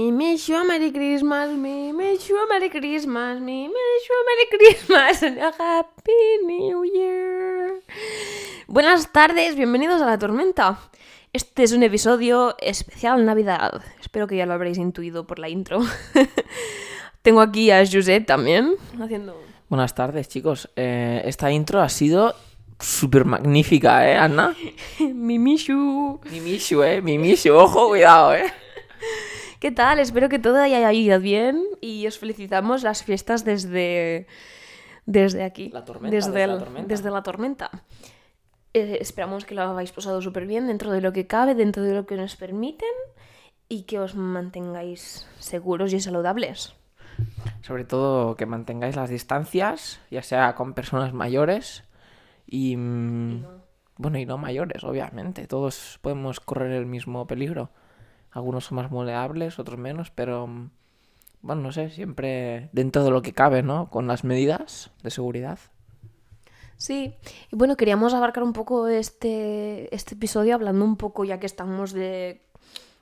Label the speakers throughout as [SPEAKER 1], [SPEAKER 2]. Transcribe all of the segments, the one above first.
[SPEAKER 1] Me wish you a Merry Christmas, me wish you a Merry Christmas, me wish you a Merry Christmas and a Happy New Year. Buenas tardes, bienvenidos a La Tormenta. Este es un episodio especial Navidad. Espero que ya lo habréis intuido por la intro. Tengo aquí a Josep también haciendo...
[SPEAKER 2] Buenas tardes, chicos. Eh, esta intro ha sido súper magnífica, ¿eh, Ana?
[SPEAKER 1] Mimishu.
[SPEAKER 2] Mimishu, ¿eh? Mimishu, ojo, cuidado, ¿eh?
[SPEAKER 1] ¿Qué tal? Espero que todo haya ido bien y os felicitamos las fiestas desde, desde aquí.
[SPEAKER 2] La tormenta,
[SPEAKER 1] Desde,
[SPEAKER 2] desde la
[SPEAKER 1] el-
[SPEAKER 2] tormenta.
[SPEAKER 1] desde la tormenta. Eh, esperamos que lo habéis pasado súper bien dentro de lo que cabe, dentro de lo que nos permiten y que os mantengáis seguros y saludables.
[SPEAKER 2] Sobre todo que mantengáis las distancias, ya sea con personas mayores y... mm, Bueno, y no mayores, obviamente. Todos podemos correr el mismo peligro. Algunos son más vulnerables, otros menos, pero... mm, Bueno, no sé, siempre dentro de lo que cabe, ¿no? Con las medidas de seguridad.
[SPEAKER 1] Sí, y bueno, queríamos abarcar un poco este, este episodio hablando un poco, ya que estamos de,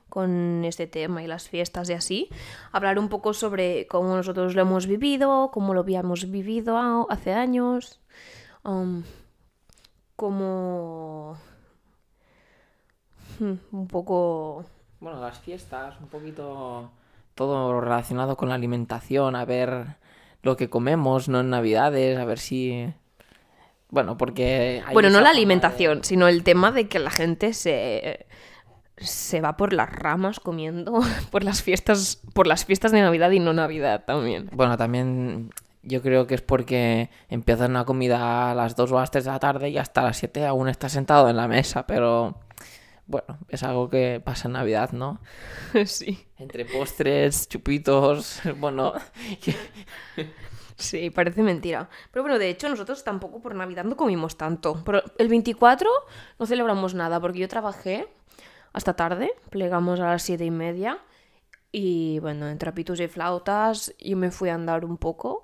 [SPEAKER 1] con este tema y las fiestas y así, hablar un poco sobre cómo nosotros lo hemos vivido, cómo lo habíamos vivido hace años, um, cómo... hmm, un poco...
[SPEAKER 2] Bueno, las fiestas, un poquito todo relacionado con la alimentación, a ver lo que comemos, no en Navidades, a ver si... Bueno, porque... hay
[SPEAKER 1] Bueno, no la
[SPEAKER 2] de-
[SPEAKER 1] alimentación, sino el tema de que la gente se, se va por las ramas comiendo por las fiestas, por las fiestas de Navidad y no Navidad también.
[SPEAKER 2] Bueno, también yo creo que es porque empiezan una comida a las 2 o a las 3 de la tarde y hasta las 7 aún está sentado en la mesa, pero... Bueno, es algo que pasa en Navidad, ¿no?
[SPEAKER 1] Sí.
[SPEAKER 2] Entre postres, chupitos, bueno...
[SPEAKER 1] Sí, parece mentira. Pero bueno, de hecho, nosotros tampoco por Navidad no comimos tanto. Pero el 24 no celebramos nada porque yo trabajé hasta tarde, plegamos a las siete y media. Y bueno, en trapitos y flautas yo me fui a andar un poco.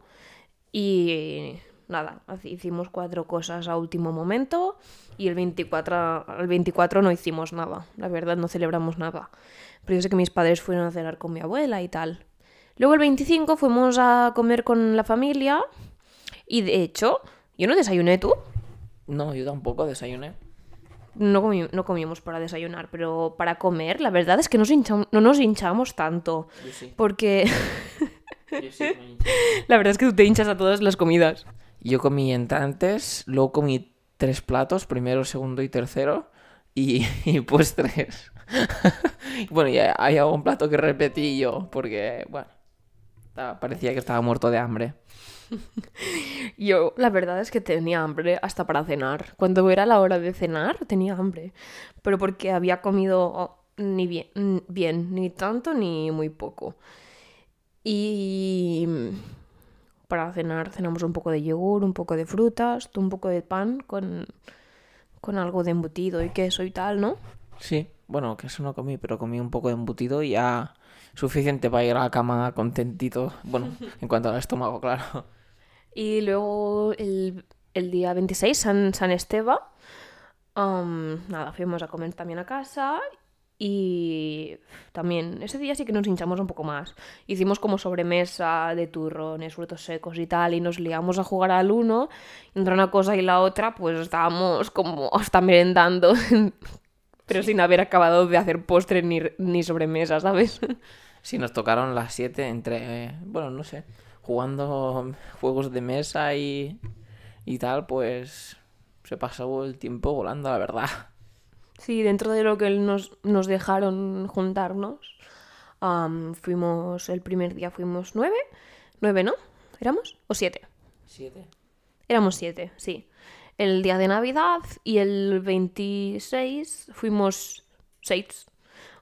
[SPEAKER 1] Y nada, hicimos cuatro cosas a último momento. Y el 24, el 24 no hicimos nada. La verdad, no celebramos nada. Pero yo sé que mis padres fueron a cenar con mi abuela y tal. Luego el 25 fuimos a comer con la familia. Y de hecho, yo no desayuné tú.
[SPEAKER 2] No, yo tampoco desayuné.
[SPEAKER 1] No, comi- no comíamos para desayunar, pero para comer, la verdad es que nos no nos hinchamos tanto.
[SPEAKER 2] Sí.
[SPEAKER 1] Porque
[SPEAKER 2] Yo sí me hinché.
[SPEAKER 1] la verdad es que tú te hinchas a todas las comidas.
[SPEAKER 2] Yo comí entrantes, luego comí tres platos, primero, segundo y tercero, y, y postres. bueno, y hay algún plato que repetí yo, porque, bueno, parecía que estaba muerto de hambre.
[SPEAKER 1] Yo, la verdad es que tenía hambre hasta para cenar. Cuando era la hora de cenar, tenía hambre. Pero porque había comido oh, ni bien, ni tanto ni muy poco. Y para cenar cenamos un poco de yogur, un poco de frutas, un poco de pan con, con algo de embutido y queso y tal, ¿no?
[SPEAKER 2] Sí, bueno, que eso no comí, pero comí un poco de embutido y ya suficiente para ir a la cama contentito. Bueno, en cuanto al estómago, claro.
[SPEAKER 1] Y luego el, el día 26, San, San Esteban, am, nada, fuimos a comer también a casa y también ese día sí que nos hinchamos un poco más. Hicimos como sobremesa de turrones, frutos secos y tal y nos liamos a jugar al uno. Entre una cosa y la otra pues estábamos como hasta merendando, pero sin haber acabado de hacer postre ni, ni sobremesa, ¿sabes?
[SPEAKER 2] Sí, nos tocaron las 7 entre, eh, bueno, no sé, jugando juegos de mesa y, y tal, pues se pasó el tiempo volando, la verdad.
[SPEAKER 1] Sí, dentro de lo que nos, nos dejaron juntarnos, am, fuimos, el primer día fuimos nueve, nueve, ¿no? ¿Éramos? ¿O siete?
[SPEAKER 2] ¿Siete?
[SPEAKER 1] Éramos siete, sí. El día de Navidad y el 26 fuimos seis.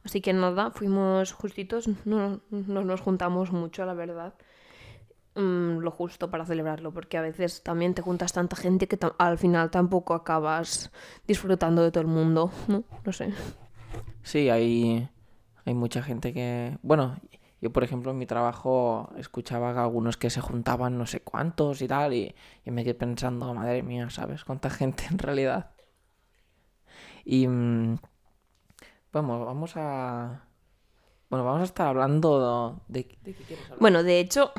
[SPEAKER 1] Así que nada, fuimos justitos, no, no nos juntamos mucho, la verdad. Mm, lo justo para celebrarlo, porque a veces también te juntas tanta gente que al final tampoco acabas disfrutando de todo el mundo, ¿no? No sé.
[SPEAKER 2] Sí, hay, hay mucha gente que... Bueno, yo por ejemplo en mi trabajo escuchaba que algunos que se juntaban no sé cuántos y tal, y, y me quedé pensando, madre mía, ¿sabes? ¿Cuánta gente en realidad? Y... mm, vamos, vamos a... Bueno, vamos a estar hablando de... ¿De qué quieres hablar?
[SPEAKER 1] Bueno, de hecho...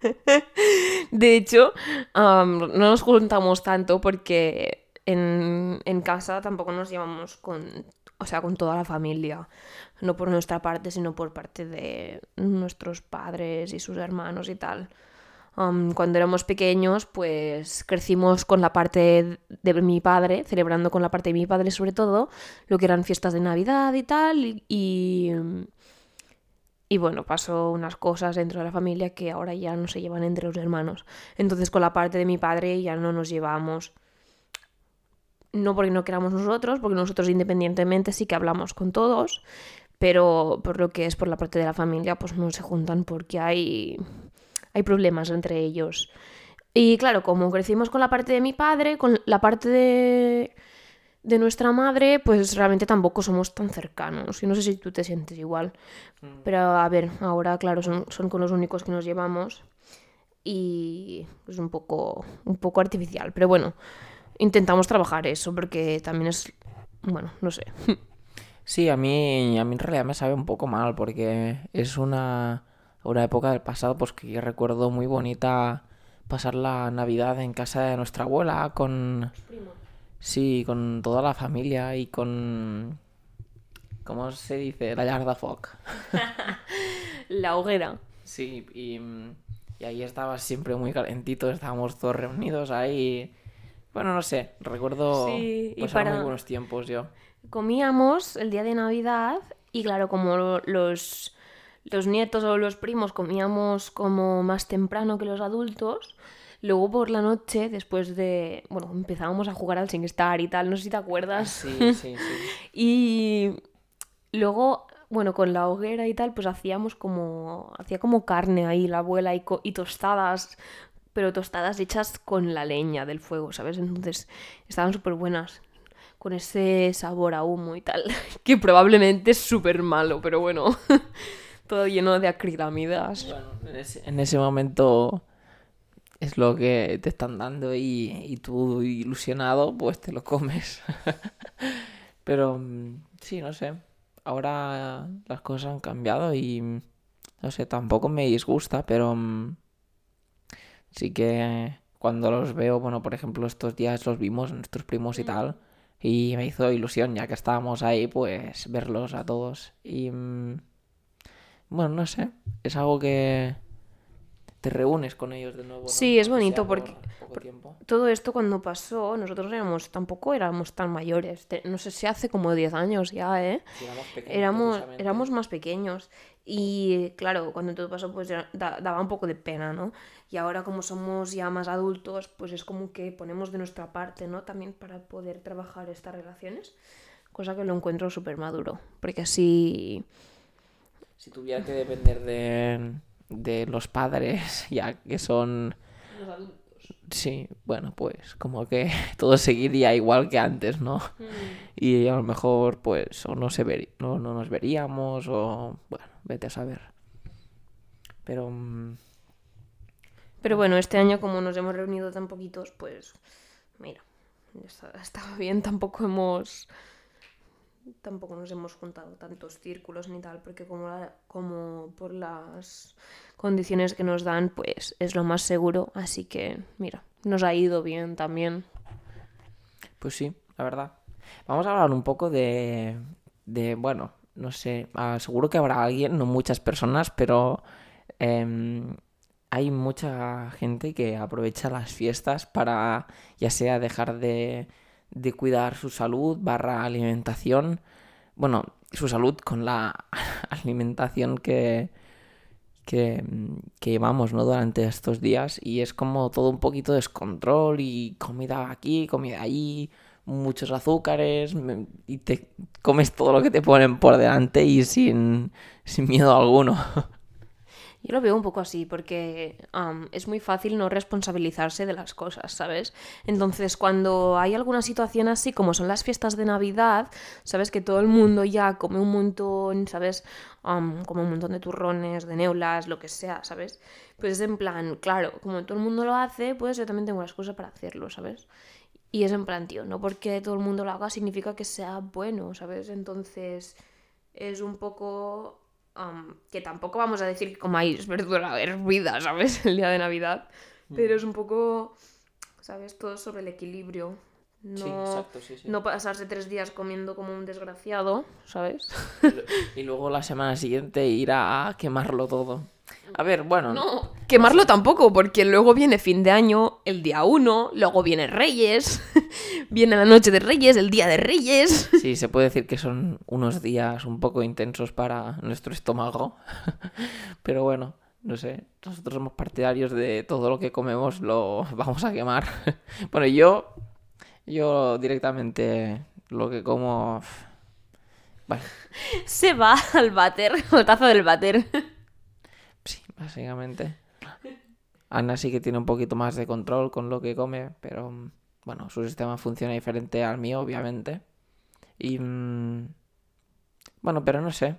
[SPEAKER 1] de hecho, no nos juntamos tanto porque en, en casa tampoco nos llevamos con, o sea, con toda la familia. No por nuestra parte, sino por parte de nuestros padres y sus hermanos y tal. Cuando éramos pequeños, pues crecimos con la parte de mi padre, celebrando con la parte de mi padre sobre todo, lo que eran fiestas de Navidad y tal, y, y bueno, pasó unas cosas dentro de la familia que ahora ya no se llevan entre los hermanos. Entonces con la parte de mi padre ya no nos llevamos. No porque no queramos nosotros, porque nosotros independientemente sí que hablamos con todos, pero por lo que es por la parte de la familia, pues no se juntan porque hay, hay problemas entre ellos. Y claro, como crecimos con la parte de mi padre, con la parte de, de nuestra madre, pues realmente tampoco somos tan cercanos. Y no sé si tú te sientes igual. Pero a ver, ahora, claro, son, son con los únicos que nos llevamos. Y es un poco, un poco artificial. Pero bueno, intentamos trabajar eso porque también es, bueno, no sé.
[SPEAKER 2] Sí, a mí, a mí en realidad me sabe un poco mal porque es una, una época del pasado pues que yo recuerdo muy bonita pasar la Navidad en casa de nuestra abuela con... Sí, con toda la familia y con... ¿Cómo se dice? La llar de foc.
[SPEAKER 1] La hoguera.
[SPEAKER 2] Sí, y, y ahí estaba siempre muy calentito, estábamos todos reunidos ahí. Bueno, no sé, recuerdo
[SPEAKER 1] Sí, y
[SPEAKER 2] pasar muy
[SPEAKER 1] para-
[SPEAKER 2] buenos tiempos yo.
[SPEAKER 1] Comíamos el día de Navidad y claro, como lo- los, los nietos o los primos comíamos como más temprano que los adultos, luego por la noche, después de, bueno, empezábamos a jugar al SingStar y tal, no sé si te acuerdas.
[SPEAKER 2] Sí, sí, sí.
[SPEAKER 1] Y luego, bueno, con la hoguera y tal, pues hacíamos como, hacía como carne ahí la abuela y, co- y tostadas, pero tostadas hechas con la leña del fuego, ¿sabes? Entonces estaban súper buenas, con ese sabor a humo y tal, que probablemente es súper malo, pero bueno, todo lleno de acrilamidas.
[SPEAKER 2] Bueno, en ese, en ese momento es lo que te están dando y, y tú ilusionado pues te lo comes. Pero mm, sí, no sé. Ahora las cosas han cambiado y mm, no sé, tampoco me disgusta, pero mm, sí que cuando los veo, bueno, por ejemplo, estos días los vimos, nuestros primos y tal, y me hizo ilusión, ya que estábamos ahí, pues verlos a todos. Y mm, bueno, no sé, es algo que te reúnes con ellos de nuevo. ¿no?
[SPEAKER 1] Sí, es bonito
[SPEAKER 2] por
[SPEAKER 1] porque-
[SPEAKER 2] tiempo.
[SPEAKER 1] Todo esto cuando pasó, nosotros éramos, tampoco éramos tan mayores, no sé si hace como 10 años ya, ¿eh?
[SPEAKER 2] Sí, éramos pequeños,
[SPEAKER 1] éramos, éramos más pequeños. Y claro, cuando todo pasó, pues ya da- daba un poco de pena, ¿no? Y ahora como somos ya más adultos, pues es como que ponemos de nuestra parte, ¿no? También para poder trabajar estas relaciones. Cosa que lo encuentro súper maduro. Porque así...
[SPEAKER 2] Si tuviera que depender de, de los padres, ya que son... Sí, bueno, pues como que todo seguiría igual que antes, ¿no? Y a lo mejor, pues, o no se ver, no, no nos veríamos, o bueno, vete a saber. Pero mm,
[SPEAKER 1] Pero bueno, este año como nos hemos reunido tan poquitos, pues mira, estaba bien, tampoco hemos tampoco nos hemos juntado tantos círculos ni tal, porque como, la- como por las condiciones que nos dan, pues es lo más seguro, así que mira, nos ha ido bien también.
[SPEAKER 2] Pues sí, la verdad. Vamos a hablar un poco de, de bueno, no sé, ah, seguro que habrá alguien, no muchas personas, pero em, hay mucha gente que aprovecha las fiestas para ya sea dejar de, de cuidar su salud barra alimentación, bueno, su salud con la alimentación que, que, que llevamos, ¿no? Durante estos días y es como todo un poquito descontrol y comida aquí, comida allí, muchos azúcares y te comes todo lo que te ponen por delante y sin, sin miedo alguno.
[SPEAKER 1] Yo lo veo un poco así, porque es muy fácil no responsabilizarse de las cosas, ¿sabes? Entonces, cuando hay alguna situación así, como son las fiestas de Navidad, sabes que todo el mundo ya come un montón, ¿sabes? Am, come un montón de turrones, de neulas, lo que sea, ¿sabes? Pues es en plan, claro, como todo el mundo lo hace, pues yo también tengo las cosas para hacerlo, ¿sabes? Y es en plan, tío, no porque todo el mundo lo haga significa que sea bueno, ¿sabes? Entonces, es un poco... am, que tampoco vamos a decir que comáis verdura hervida, ¿sabes? El día de Navidad. Pero es un poco, ¿sabes? Todo sobre el equilibrio. No,
[SPEAKER 2] Sí, exacto, sí, sí.
[SPEAKER 1] no pasarse tres días comiendo como un desgraciado, ¿sabes?
[SPEAKER 2] Y luego la semana siguiente ir a quemarlo todo. A ver, bueno,
[SPEAKER 1] No, quemarlo tampoco, porque luego viene fin de año, el día 1, luego viene Reyes, viene la noche de Reyes, el día de Reyes.
[SPEAKER 2] sí, se puede decir que son unos días un poco intensos para nuestro estómago. Pero bueno, no sé, nosotros somos partidarios de todo lo que comemos lo vamos a quemar. Bueno, yo, yo directamente lo que como... Bueno,
[SPEAKER 1] Se va al váter, tazo del váter.
[SPEAKER 2] sí, básicamente. Ana sí que tiene un poquito más de control con lo que come, pero mm, bueno, su sistema funciona diferente al mío, obviamente. Y... mm, bueno, pero no sé.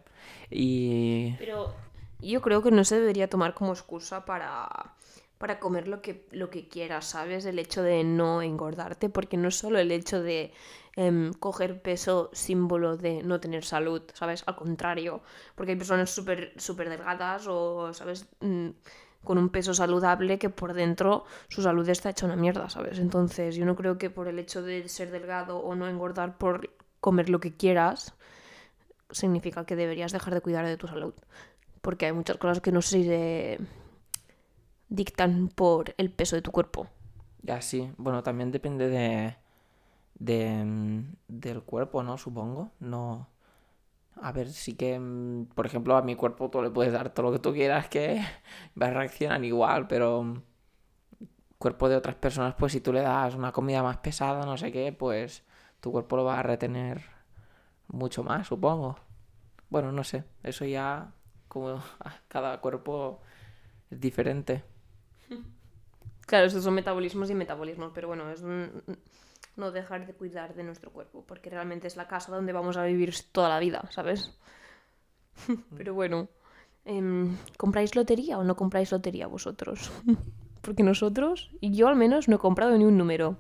[SPEAKER 2] Y...
[SPEAKER 1] Pero yo creo que no se debería tomar como excusa para, para comer lo que, lo que quieras, ¿sabes? El hecho de no engordarte, porque no es solo el hecho de em, coger peso símbolo de no tener salud, ¿sabes? Al contrario, porque hay personas súper súper delgadas o, ¿sabes? Mm, con un peso saludable que por dentro su salud está hecha una mierda, ¿sabes? Entonces yo no creo que por el hecho de ser delgado o no engordar por comer lo que quieras, significa que deberías dejar de cuidar de tu salud. Porque hay muchas cosas que no se dictan por el peso de tu cuerpo.
[SPEAKER 2] Ya sí, bueno, también depende de, mm, del cuerpo, ¿no? Supongo. No. A ver, sí que, mm, por ejemplo, a mi cuerpo tú le puedes dar todo lo que tú quieras que va a reaccionar igual, pero mm, cuerpo de otras personas, pues si tú le das una comida más pesada, no sé qué, pues tu cuerpo lo va a retener mucho más, supongo. Bueno, no sé, eso ya como cada cuerpo es diferente.
[SPEAKER 1] Claro, estos son metabolismos y metabolismos, pero bueno, es un- no dejar de cuidar de nuestro cuerpo, porque realmente es la casa donde vamos a vivir toda la vida, ¿sabes? pero bueno, em, ¿compráis lotería o no compráis lotería vosotros? porque nosotros, y yo al menos, no he comprado ni un número.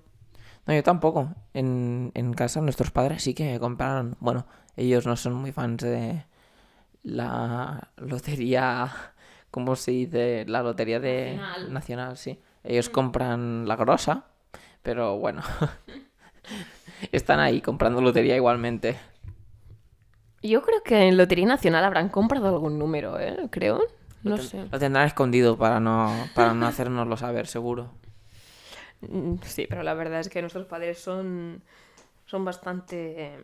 [SPEAKER 2] No, yo tampoco. En, en casa nuestros padres sí que compraron. Bueno, ellos no son muy fans de la lotería, ¿cómo se dice? La lotería de
[SPEAKER 1] Nacional.
[SPEAKER 2] nacional, sí. Ellos compran la grosa, pero bueno. Están ahí comprando lotería igualmente.
[SPEAKER 1] Yo creo que en Lotería Nacional habrán comprado algún número, ¿eh? Creo. No sé.
[SPEAKER 2] Lo tendrán escondido para no, para no hacérnoslo saber, seguro.
[SPEAKER 1] Mm, Sí, pero la verdad es que nuestros padres son, son bastante eh,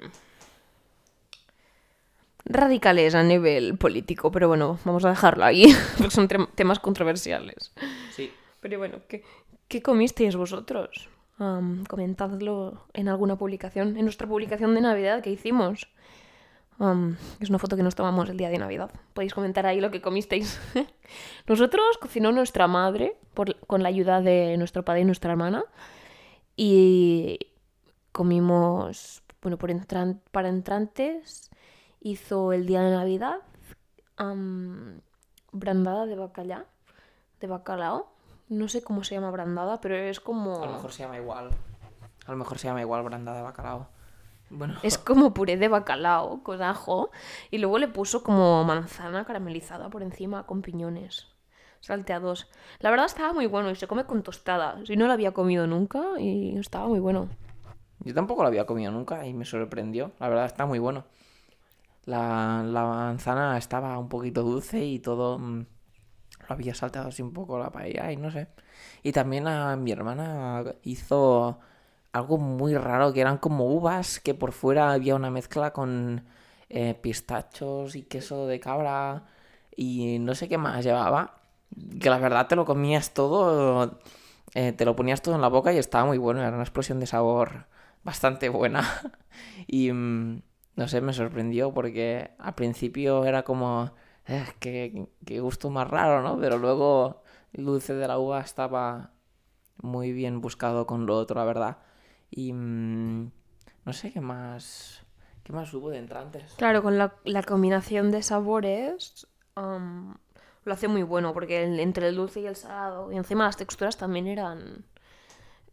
[SPEAKER 1] radicales a nivel político, pero bueno, vamos a dejarlo ahí, porque son tem- temas controversiales.
[SPEAKER 2] Sí.
[SPEAKER 1] Pero bueno, ¿qué, qué comisteis vosotros? Comentadlo en alguna publicación, en nuestra publicación de Navidad que hicimos. Am, es una foto que nos tomamos el día de Navidad. Podéis comentar ahí lo que comisteis. Nosotros cocinó nuestra madre por- con la ayuda de nuestro padre y nuestra hermana. Y comimos, bueno, por entran- para entrantes hizo el día de Navidad am, brandada de bacalao, de bacalao. No sé cómo se llama brandada, pero es como...
[SPEAKER 2] A lo mejor se llama igual. A lo mejor se llama igual branda de bacalao. Bueno,
[SPEAKER 1] Es como puré de bacalao con ajo. Y luego le puso como manzana caramelizada por encima con piñones salteados. La verdad estaba muy bueno y se come con tostada. Si no lo había comido nunca y estaba muy bueno.
[SPEAKER 2] Yo tampoco lo había comido nunca y me sorprendió. La verdad está muy bueno. La, la manzana estaba un poquito dulce y todo mm, lo había saltado así un poco la paella y no sé. Y también a mi hermana hizo algo muy raro que eran como uvas que por fuera había una mezcla con eh, pistachos y queso de cabra y no sé qué más llevaba. Que la verdad te lo comías todo, eh, te lo ponías todo en la boca y estaba muy bueno. Era una explosión de sabor bastante buena. Y mm, no sé, me sorprendió porque al principio era como, "Eh, qué, qué gusto más raro, ¿no? Pero luego el dulce de la uva estaba muy bien buscado con lo otro, la verdad. Y mm, no sé qué más, qué más hubo de entrantes.
[SPEAKER 1] Claro, con la, la combinación de sabores am, lo hace muy bueno porque entre el dulce y el salado y encima las texturas también eran,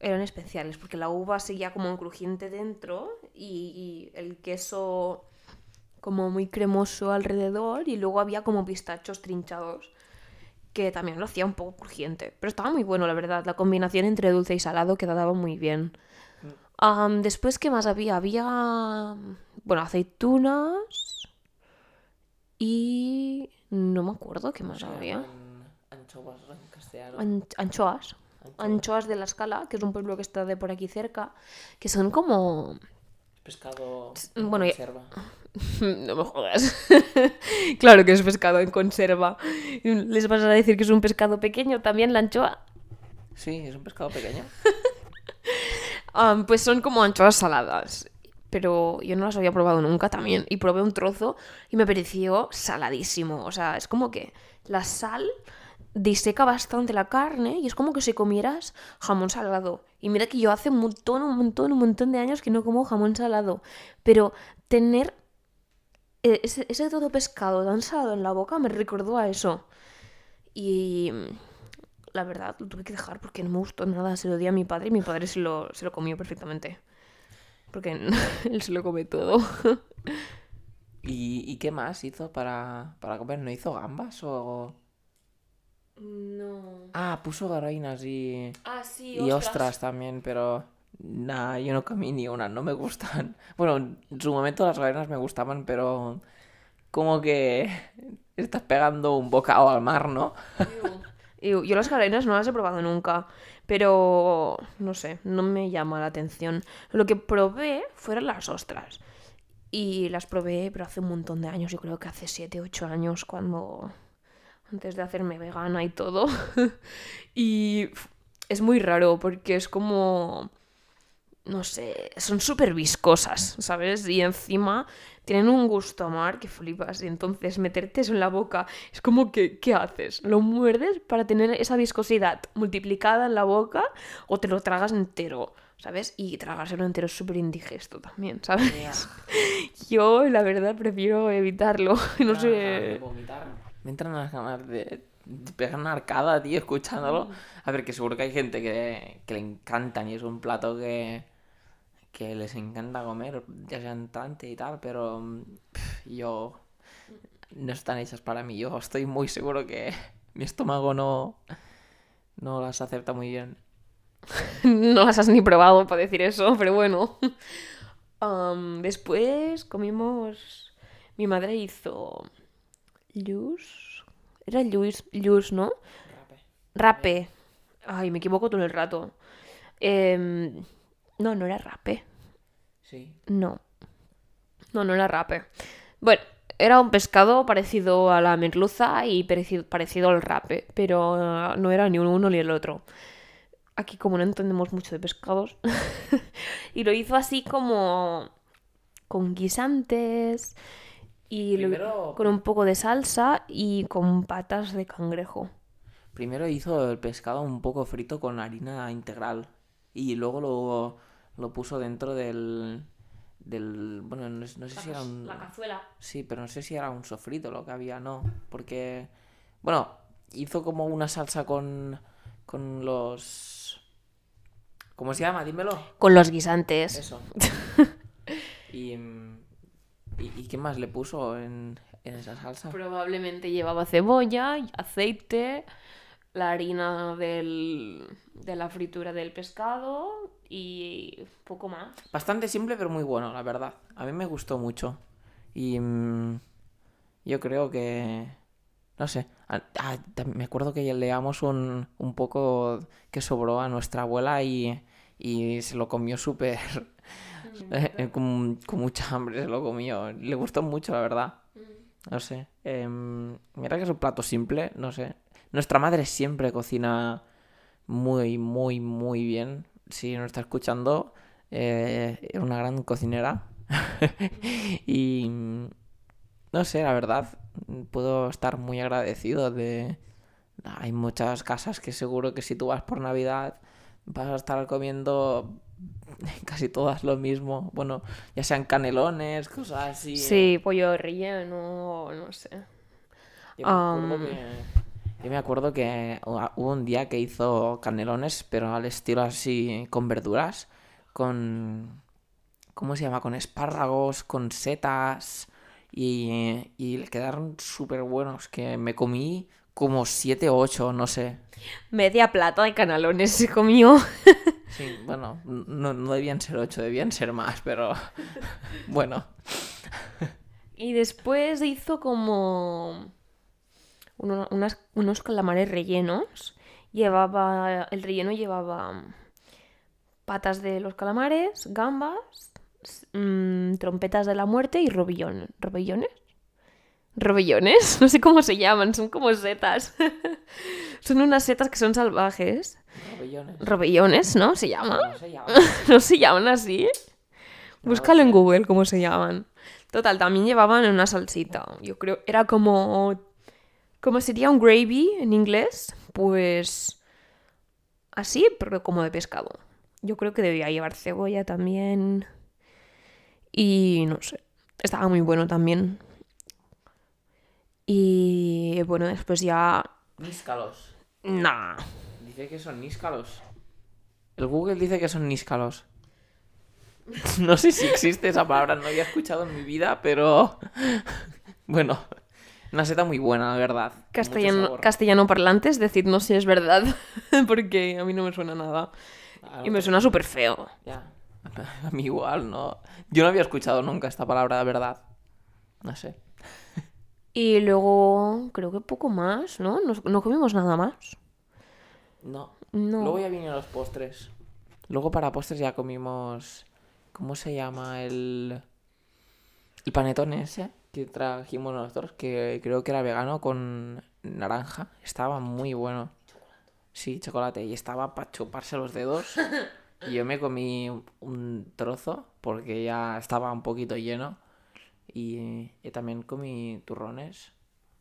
[SPEAKER 1] eran especiales porque la uva seguía como un crujiente dentro y, y el queso como muy cremoso alrededor y luego había como pistachos trinchados, que también lo hacía un poco crujiente. Pero estaba muy bueno, la verdad. La combinación entre dulce y salado quedaba muy bien. Am, después, ¿qué más había? Había, bueno, aceitunas y... No me acuerdo qué más había.
[SPEAKER 2] Anchoas.
[SPEAKER 1] An- anchoas. Anchoas de la Escala, que es un pueblo que está de por aquí cerca, que son como...
[SPEAKER 2] Pescado
[SPEAKER 1] en bueno,
[SPEAKER 2] conserva.
[SPEAKER 1] No me jodas. claro que es pescado en conserva. ¿Les vas a decir que es un pescado pequeño también la anchoa?
[SPEAKER 2] Sí, es un pescado pequeño.
[SPEAKER 1] Ah, pues son como anchoas saladas. Pero yo no las había probado nunca también. Y probé un trozo y me pareció saladísimo. O sea, es como que la sal diseca bastante la carne y es como que si comieras jamón salado. Y mira que yo hace un montón, un montón, un montón de años que no como jamón salado. Pero tener eh, ese, todo pescado tan salado en la boca me recordó a eso. Y la verdad lo tuve que dejar porque no me gustó nada. Se lo di a mi padre y mi padre se lo, se lo comió perfectamente. Porque él se lo come todo.
[SPEAKER 2] ¿Y, y qué más hizo para, para comer? ¿No hizo gambas o...?
[SPEAKER 1] No.
[SPEAKER 2] Ah, puso garainas y...
[SPEAKER 1] Ah, sí,
[SPEAKER 2] Y ostras también, pero... Nah, yo no comí ni una, no me gustan. Bueno, en su momento las garainas me gustaban, pero... Como que... Estás pegando un bocado al mar, ¿no?
[SPEAKER 1] Yo, yo las carenas no las he probado nunca, pero no sé, no me llama la atención. Lo que probé fueron las ostras. Y las probé, pero hace un montón de años, yo creo que hace 7, 8 años, cuando... Antes de hacerme vegana y todo. y es muy raro porque es como... No sé, son súper viscosas, ¿sabes? Y encima tienen un gusto a mar que flipas. Y entonces meterte eso en la boca es como que, ¿qué haces? ¿Lo muerdes para tener esa viscosidad multiplicada en la boca o te lo tragas entero? ¿Sabes? Y tragárselo entero es súper indigesto también, ¿sabes? Yo, la verdad, prefiero evitarlo. No sé.
[SPEAKER 2] Me entran las ganas de, de pegar una arcada, tío, escuchándolo. A ver, que seguro que hay gente que, que le encantan y es un plato que, que les encanta comer, ya sea entrante y tal, pero mm, yo no están hechas para mí. Yo estoy muy seguro que mi estómago no, no las acepta muy bien.
[SPEAKER 1] No las has ni probado para decir eso, pero bueno. Después comimos. Mi madre hizo. Luz. Era Luz, Luz, ¿no? Rape. Ay, me equivoco todo el rato. Em, no, no era rape.
[SPEAKER 2] Sí.
[SPEAKER 1] No. No, no era rape. Bueno, era un pescado parecido a la merluza y parecido, parecido al rape, pero ah, no era ni uno ni el otro. Aquí como no entendemos mucho de pescados. y lo hizo así como con guisantes y lo-
[SPEAKER 2] Primero-
[SPEAKER 1] con un poco de salsa y con patas de cangrejo.
[SPEAKER 2] Primero hizo el pescado un poco frito con harina integral y luego lo, lo puso dentro del, del... Bueno, no, no sé si era un...
[SPEAKER 1] cazuela.
[SPEAKER 2] Sí, pero no sé si era un sofrito lo que había, no. Porque, bueno, hizo como una salsa con, con los... ¿Cómo se llama? Dímelo.
[SPEAKER 1] Con los guisantes.
[SPEAKER 2] Eso. y, y, y qué más le puso en, en esa salsa?
[SPEAKER 1] Probablemente llevaba cebolla, aceite, la harina del, de la fritura del pescado y poco más.
[SPEAKER 2] Bastante simple, pero muy bueno, la verdad. A mí me gustó mucho. Y mm, yo creo que... No sé. Ah, me acuerdo que le damos un, un poco que sobró a nuestra abuela y, y se lo comió súper... eh, con, con mucha hambre se lo comió. Le gustó mucho, la verdad. No sé. em, mira que es un plato simple, no sé. Nuestra madre siempre cocina muy, muy, muy bien. Si nos está escuchando, eh, es una gran cocinera. y mm, no sé, la verdad, puedo estar muy agradecido de... Hay muchas casas que seguro que si tú vas por Navidad vas a estar comiendo casi todas lo mismo. Bueno, ya sean canelones, cosas así.
[SPEAKER 1] Sí, pollo relleno, no sé.
[SPEAKER 2] Yo me acuerdo
[SPEAKER 1] Am.
[SPEAKER 2] que, yo me acuerdo que hu- hubo un día que hizo canelones, pero al estilo así, con verduras, con... ¿Cómo se llama? Con espárragos, con setas y, y le quedaron súper buenos, que me comí como 7 o 8, no sé.
[SPEAKER 1] Media plata de canalones se comió.
[SPEAKER 2] Sí, bueno, no, debían ser 8, debían ser más, pero bueno.
[SPEAKER 1] Y después hizo como unos calamares rellenos. Llevaba, el relleno llevaba patas de los calamares, gambas, mm, trompetas de la muerte y robillón, robellones. ¿Robellones? No sé cómo se llaman, son como setas. son unas setas que son salvajes.
[SPEAKER 2] Pabellones.
[SPEAKER 1] Robellones, ¿no? ¿Se llama?
[SPEAKER 2] No se llama.
[SPEAKER 1] ¿No se llaman así?
[SPEAKER 2] No lo
[SPEAKER 1] Búscalo en. Google cómo se llaman. Total, también llevaban una salsita. Yo creo, era como... ¿Cómo sería un gravy en inglés? Pues... Así, pero como de pescado. Yo creo que debía llevar cebolla también. Y no sé. Estaba muy bueno también. Y bueno, después ya...
[SPEAKER 2] Níscalos.
[SPEAKER 1] Nah.
[SPEAKER 2] Dice que son níscalos. El Google dice que son níscalos. No sé si existe esa palabra, no había escuchado en mi vida, pero bueno, una seta muy buena, la verdad.
[SPEAKER 1] Castellano, castellano parlantes, decidnos si es verdad. Porque a mí no me suena nada.
[SPEAKER 2] Ah,
[SPEAKER 1] Y me suena súper feo.
[SPEAKER 2] Ya. A mí igual, no. Yo no había escuchado nunca esta palabra, de verdad. No sé.
[SPEAKER 1] Y luego, creo que poco más, ¿no? No, no comimos nada más.
[SPEAKER 2] No.
[SPEAKER 1] No.
[SPEAKER 2] Luego ya vinieron los postres. Luego para postres ya comimos. ¿Cómo se llama el. El panetón ese que trajimos nosotros? Que creo que era vegano con naranja. Estaba muy bueno. Sí, chocolate. Y estaba para chuparse los dedos. Y yo me comí un trozo porque ya estaba un poquito lleno. Y, y también comí turrones.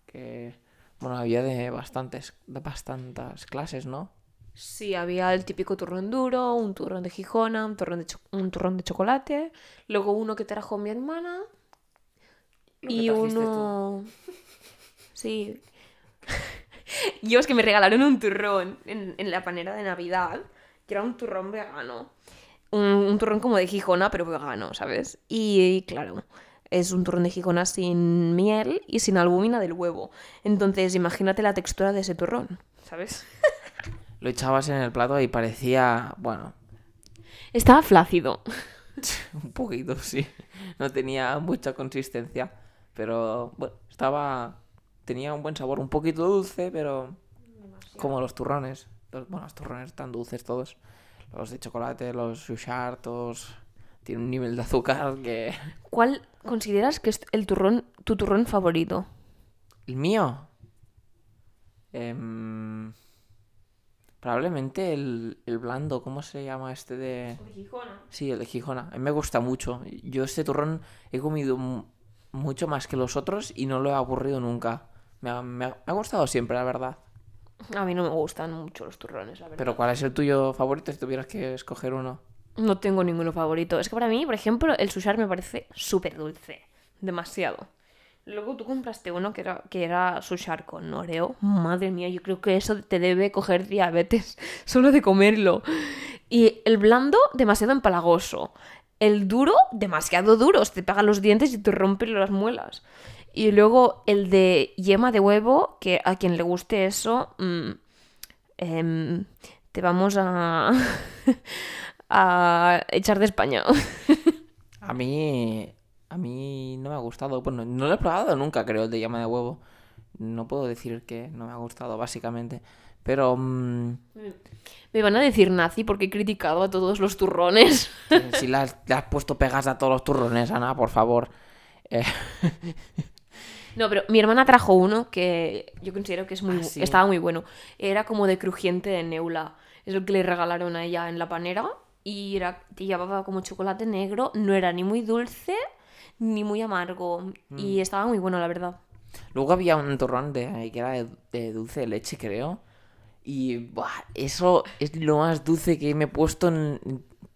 [SPEAKER 2] Que. Bueno, había de bastantes, de bastantes clases, ¿no?
[SPEAKER 1] Sí, había el típico turrón duro, un turrón de Gijona, un turrón de, un turrón de chocolate. Luego uno que trajo mi hermana. Y
[SPEAKER 2] tú.
[SPEAKER 1] uno... Sí. Yo es que me regalaron un turrón en, en la panera de Navidad, que era un turrón vegano. Un, un turrón como de Gijona, pero vegano, ¿sabes? Y, claro, es un turrón de Gijona sin miel y sin albúmina del huevo. Entonces, imagínate la textura de ese turrón, ¿sabes?
[SPEAKER 2] Lo echabas en el plato y parecía, bueno,
[SPEAKER 1] Estaba flácido.
[SPEAKER 2] un poquito, sí. No tenía mucha consistencia, pero bueno, estaba, tenía un buen sabor, un poquito dulce, pero como los turrones. Los, bueno, los turrones están dulces todos. Los de chocolate, los sushartos, tienen un nivel de azúcar que...
[SPEAKER 1] ¿Cuál consideras que es el turrón, tu turrón favorito?
[SPEAKER 2] ¿El mío? Em, probablemente el, el blando, ¿cómo se llama este de...? Sí, el de Gijona. A mí me gusta mucho. Yo este turrón he comido mu- mucho más que los otros y no lo he aburrido nunca. Me ha, me ha- me ha gustado siempre, la verdad.
[SPEAKER 1] A mí no me gustan mucho los turrones, la verdad.
[SPEAKER 2] Pero ¿cuál es el tuyo favorito si tuvieras que escoger uno?
[SPEAKER 1] No tengo ninguno favorito. Es que para mí, por ejemplo, el sushar me parece súper dulce. Demasiado. Luego tú compraste uno que era, que era sushar con Oreo. Madre mía, yo creo que eso te debe coger diabetes solo de comerlo. Y el blando, demasiado empalagoso. El duro, demasiado duro. Te pegan los dientes y te rompen las muelas. Y luego el de yema de huevo, que a quien le guste eso, mm, em, te vamos a, a echar de España.
[SPEAKER 2] A mí... A mí no me ha gustado. Bueno, no lo he probado nunca, creo, el de llama de huevo. No puedo decir que no me ha gustado, básicamente. Pero... mm,
[SPEAKER 1] Me van a decir nazi porque he criticado a todos los turrones.
[SPEAKER 2] si le has, le has puesto pegas a todos los turrones, Ana, por favor. Eh,
[SPEAKER 1] No, pero mi hermana trajo uno que yo considero que es muy,
[SPEAKER 2] Ah, sí.
[SPEAKER 1] estaba muy bueno. Era como de crujiente de neula. Es el que le regalaron a ella en la panera. Y era, llevaba como chocolate negro. No era ni muy dulce ni muy amargo. Y estaba muy bueno, la verdad.
[SPEAKER 2] Luego había un turrón de, que era de, de dulce de leche, creo. Y buah, eso es lo más dulce que me he puesto en,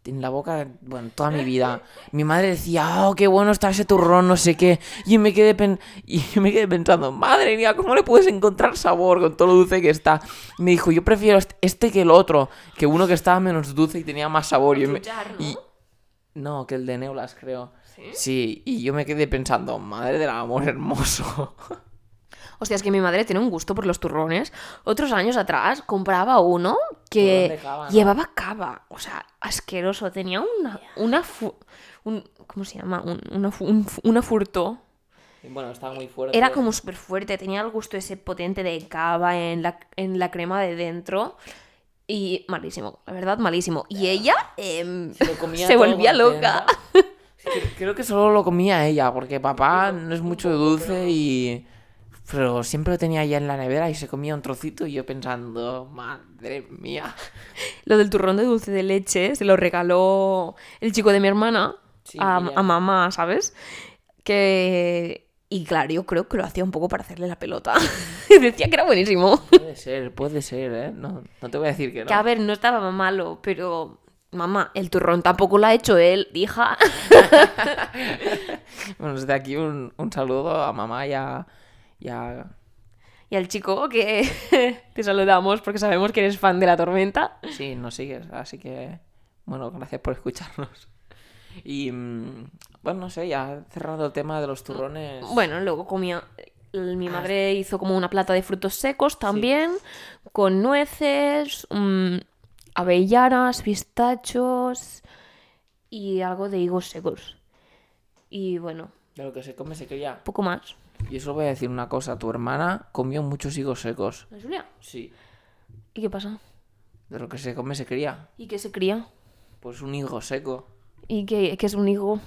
[SPEAKER 2] en la boca, bueno, toda mi vida. Mi madre decía, oh, qué bueno está ese turrón, no sé qué. Y me quedé, pen- y me quedé pensando, madre mía, ¿cómo le puedes encontrar sabor con todo lo dulce que está? Y me dijo, yo prefiero est- este que el otro, que uno que estaba menos dulce y tenía más sabor. Y, me- y- no, que el de Neulas, creo. Sí, y yo me quedé pensando, madre del amor hermoso.
[SPEAKER 1] Hostia, es que mi madre tiene un gusto por los turrones. Otros años atrás compraba uno que
[SPEAKER 2] de cava, ¿no?
[SPEAKER 1] llevaba cava. O sea, asqueroso. Tenía una... una fu- un- ¿Cómo se llama? Un- una, fu- un una furto.
[SPEAKER 2] Bueno, estaba muy fuerte.
[SPEAKER 1] Era como súper fuerte. Tenía el gusto ese potente de cava en la, en la crema de dentro. Y malísimo. La verdad, malísimo. Y ella em,
[SPEAKER 2] Se
[SPEAKER 1] se volvía loca.
[SPEAKER 2] Creo que solo lo comía ella, porque papá no es mucho de dulce y... Pero siempre lo tenía ya en la nevera y se comía un trocito y yo pensando, madre mía.
[SPEAKER 1] Lo del turrón de dulce de leche se lo regaló el chico de mi hermana
[SPEAKER 2] Sí,
[SPEAKER 1] a, a mamá, ¿sabes? Que... Y claro, yo creo que lo hacía un poco para hacerle la pelota. Decía que era buenísimo.
[SPEAKER 2] Puede ser, puede ser, ¿eh? No, no te voy a decir que no.
[SPEAKER 1] Que a ver, no estaba malo, pero... Mamá, el turrón tampoco lo ha hecho él, hija.
[SPEAKER 2] Bueno, desde aquí un, un saludo a mamá y a... y a-
[SPEAKER 1] Y al chico que te saludamos porque sabemos que eres fan de la tormenta.
[SPEAKER 2] Sí, nos sigues, así que... Bueno, gracias por escucharnos. Y... mm, Bueno, no sé, ya cerrando el tema de los turrones...
[SPEAKER 1] Bueno, luego comía. Mi madre hizo como una plata de frutos secos también, con nueces, mm, avellanas, pistachos y algo de higos secos. Y bueno,
[SPEAKER 2] De lo que se come se cría.
[SPEAKER 1] poco más.
[SPEAKER 2] Y solo voy a decir una cosa, tu hermana comió muchos higos secos.
[SPEAKER 1] ¿Es Julia?
[SPEAKER 2] Sí.
[SPEAKER 1] ¿Y qué pasa?
[SPEAKER 2] De lo que se come se cría.
[SPEAKER 1] ¿Y qué se cría?
[SPEAKER 2] Pues un higo seco.
[SPEAKER 1] ¿Y qué, qué es un higo?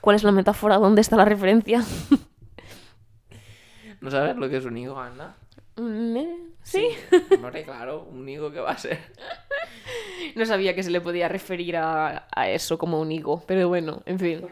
[SPEAKER 1] ¿Cuál es la metáfora? ¿Dónde está la referencia?
[SPEAKER 2] ¿No sabes lo que es un higo, Ana?
[SPEAKER 1] Mm, eh, Sí.
[SPEAKER 2] Hombre, claro, un higo que va a ser.
[SPEAKER 1] No sabía que se le podía referir a, a eso como un higo, pero bueno, en fin.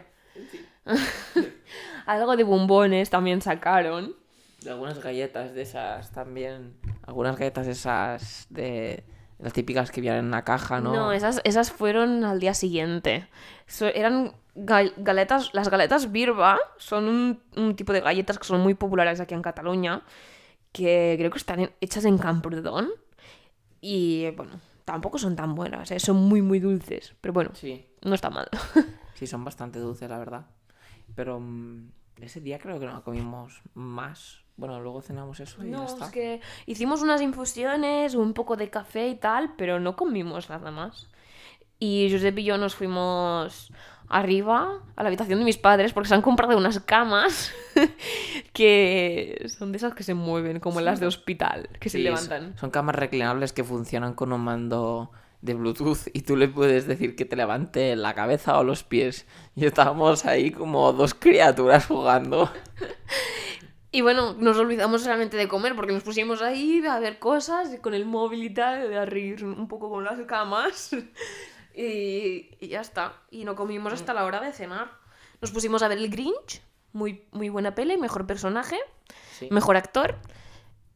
[SPEAKER 1] Algo de bombones también sacaron.
[SPEAKER 2] De algunas galletas de esas también. Algunas galletas de esas de las típicas que vienen en una caja, ¿no?
[SPEAKER 1] No, esas, esas fueron al día siguiente. So- eran gal- galetas, las galetas Birba son un, un tipo de galletas que son muy populares aquí en Cataluña, que creo que están en- hechas en Camprodon. Y bueno, tampoco son tan buenas, ¿eh? son muy, muy dulces. Pero bueno,
[SPEAKER 2] Sí,
[SPEAKER 1] no está mal.
[SPEAKER 2] sí, son bastante dulces, la verdad. Pero mm, ese día creo que no comimos más. Bueno, luego cenamos eso y ya está.
[SPEAKER 1] es que hicimos unas infusiones, un poco de café y tal, pero no comimos nada más. Y Josep y yo nos fuimos arriba a la habitación de mis padres porque se han comprado unas camas que son de esas que se mueven, como las de hospital, que se
[SPEAKER 2] Sí,
[SPEAKER 1] levantan.
[SPEAKER 2] Son camas reclinables que funcionan con un mando de Bluetooth y tú le puedes decir que te levante la cabeza o los pies. Y estábamos ahí como dos criaturas jugando.
[SPEAKER 1] Y bueno, nos olvidamos solamente de comer porque nos pusimos ahí a ver cosas con el móvil y tal, a reír un poco con las camas. Y, y ya está. Y no comimos hasta la hora de cenar. Nos pusimos a ver el Grinch, muy, muy buena peli, mejor personaje,
[SPEAKER 2] Sí.
[SPEAKER 1] mejor actor.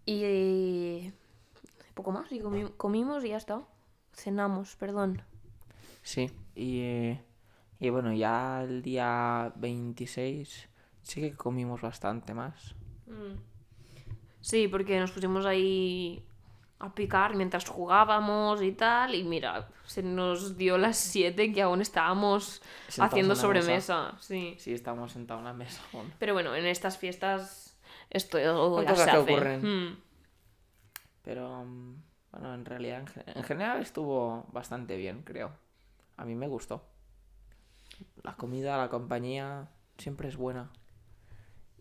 [SPEAKER 1] Y poco más. Y comi- comimos y ya está. Cenamos, perdón.
[SPEAKER 2] Sí, y, eh, y bueno, ya el día 26 sí que comimos bastante más.
[SPEAKER 1] Sí, porque nos pusimos ahí a picar mientras jugábamos y tal. Y mira, se nos dio las 7 que aún estábamos
[SPEAKER 2] Sentados
[SPEAKER 1] haciendo sobremesa. Sí.
[SPEAKER 2] Sí, estamos sentados en la mesa aún.
[SPEAKER 1] Pero bueno, en estas fiestas esto
[SPEAKER 2] cosas
[SPEAKER 1] se
[SPEAKER 2] que ocurren.
[SPEAKER 1] Mm.
[SPEAKER 2] Pero mm, bueno, en realidad en, ge- en general estuvo bastante bien, creo. A mí me gustó. La comida, la compañía, siempre es buena.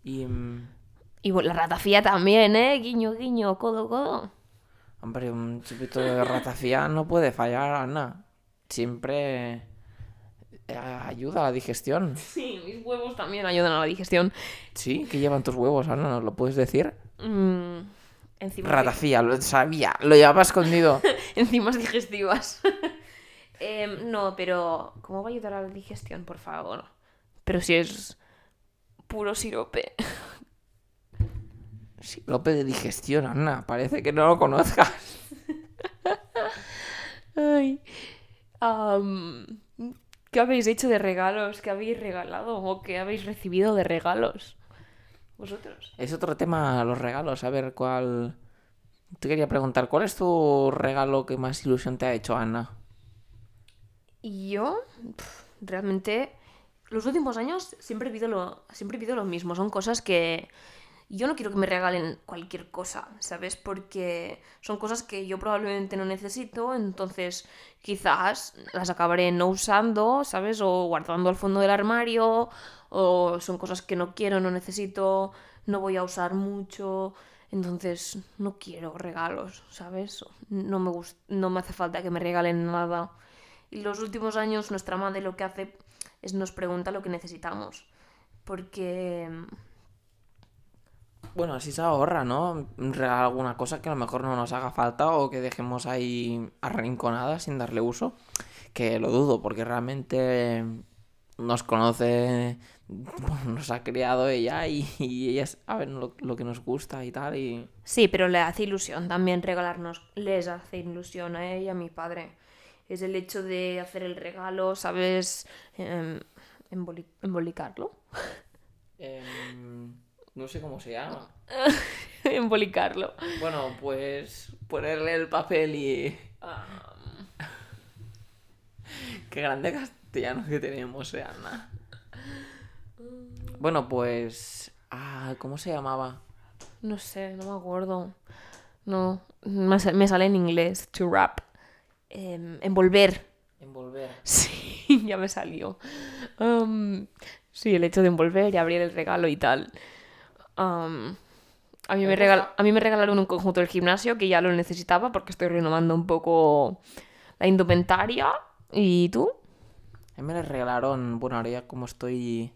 [SPEAKER 2] Y, mm,
[SPEAKER 1] Y la ratafía también, ¿eh? Guiño, guiño, codo, codo.
[SPEAKER 2] hombre, un chupito de ratafía no puede fallar, Ana. Siempre eh, ayuda a la digestión.
[SPEAKER 1] Sí, mis huevos también ayudan a la digestión.
[SPEAKER 2] Sí, ¿qué llevan tus huevos, Ana? ¿Nos lo puedes decir?
[SPEAKER 1] Mm, enzimas,
[SPEAKER 2] Ratafía, lo sabía, lo llevaba escondido.
[SPEAKER 1] enzimas digestivas. Em, no, pero ¿cómo va a ayudar a la digestión, por favor? Pero si es puro sirope.
[SPEAKER 2] Sirope de digestión, Ana. Parece que no lo conozcas.
[SPEAKER 1] Ay. ¿Qué habéis hecho de regalos? ¿Qué habéis regalado? ¿O qué habéis recibido de regalos? ¿Vosotros?
[SPEAKER 2] Es otro tema, los regalos. A ver, ¿cuál...? Te quería preguntar, ¿cuál es tu regalo que más ilusión te ha hecho, Ana?
[SPEAKER 1] Y yo, realmente, los últimos años siempre pido lo, siempre pido lo mismo. Son cosas que yo no quiero que me regalen cualquier cosa, ¿sabes? Porque son cosas que yo probablemente no necesito, entonces quizás las acabaré no usando, ¿sabes? O guardando al fondo del armario, o son cosas que no quiero, no necesito, no voy a usar mucho. Entonces, no quiero regalos, ¿sabes? No me, no me hace falta que me regalen nada. Y los últimos años nuestra madre lo que hace es nos pregunta lo que necesitamos. Porque...
[SPEAKER 2] Bueno, así se ahorra, ¿no? Regalar alguna cosa que a lo mejor no nos haga falta o que dejemos ahí arrinconada sin darle uso. Que lo dudo, porque realmente nos conoce, nos ha criado ella y, y ella sabe lo, lo, que nos gusta y tal. Y...
[SPEAKER 1] Sí, pero le hace ilusión también regalarnos, les hace ilusión a ella y a mi padre es el hecho de hacer el regalo, ¿sabes? Eh, embolicarlo.
[SPEAKER 2] Em, no sé cómo se llama.
[SPEAKER 1] embolicarlo.
[SPEAKER 2] Bueno, pues ponerle el papel y... Qué grande castellano que tenemos, eh, Ana. Bueno, pues... Ah, ¿Cómo se llamaba?
[SPEAKER 1] No sé, no me acuerdo. No, me sale en inglés, to wrap. Em, envolver.
[SPEAKER 2] Envolver.
[SPEAKER 1] Sí, ya me salió. sí, el hecho de envolver y abrir el regalo y tal. a, mí me a mí me regalaron un conjunto del gimnasio que ya lo necesitaba porque estoy renovando un poco la indumentaria. ¿Y tú?
[SPEAKER 2] A mí me regalaron, bueno, ahora ya como estoy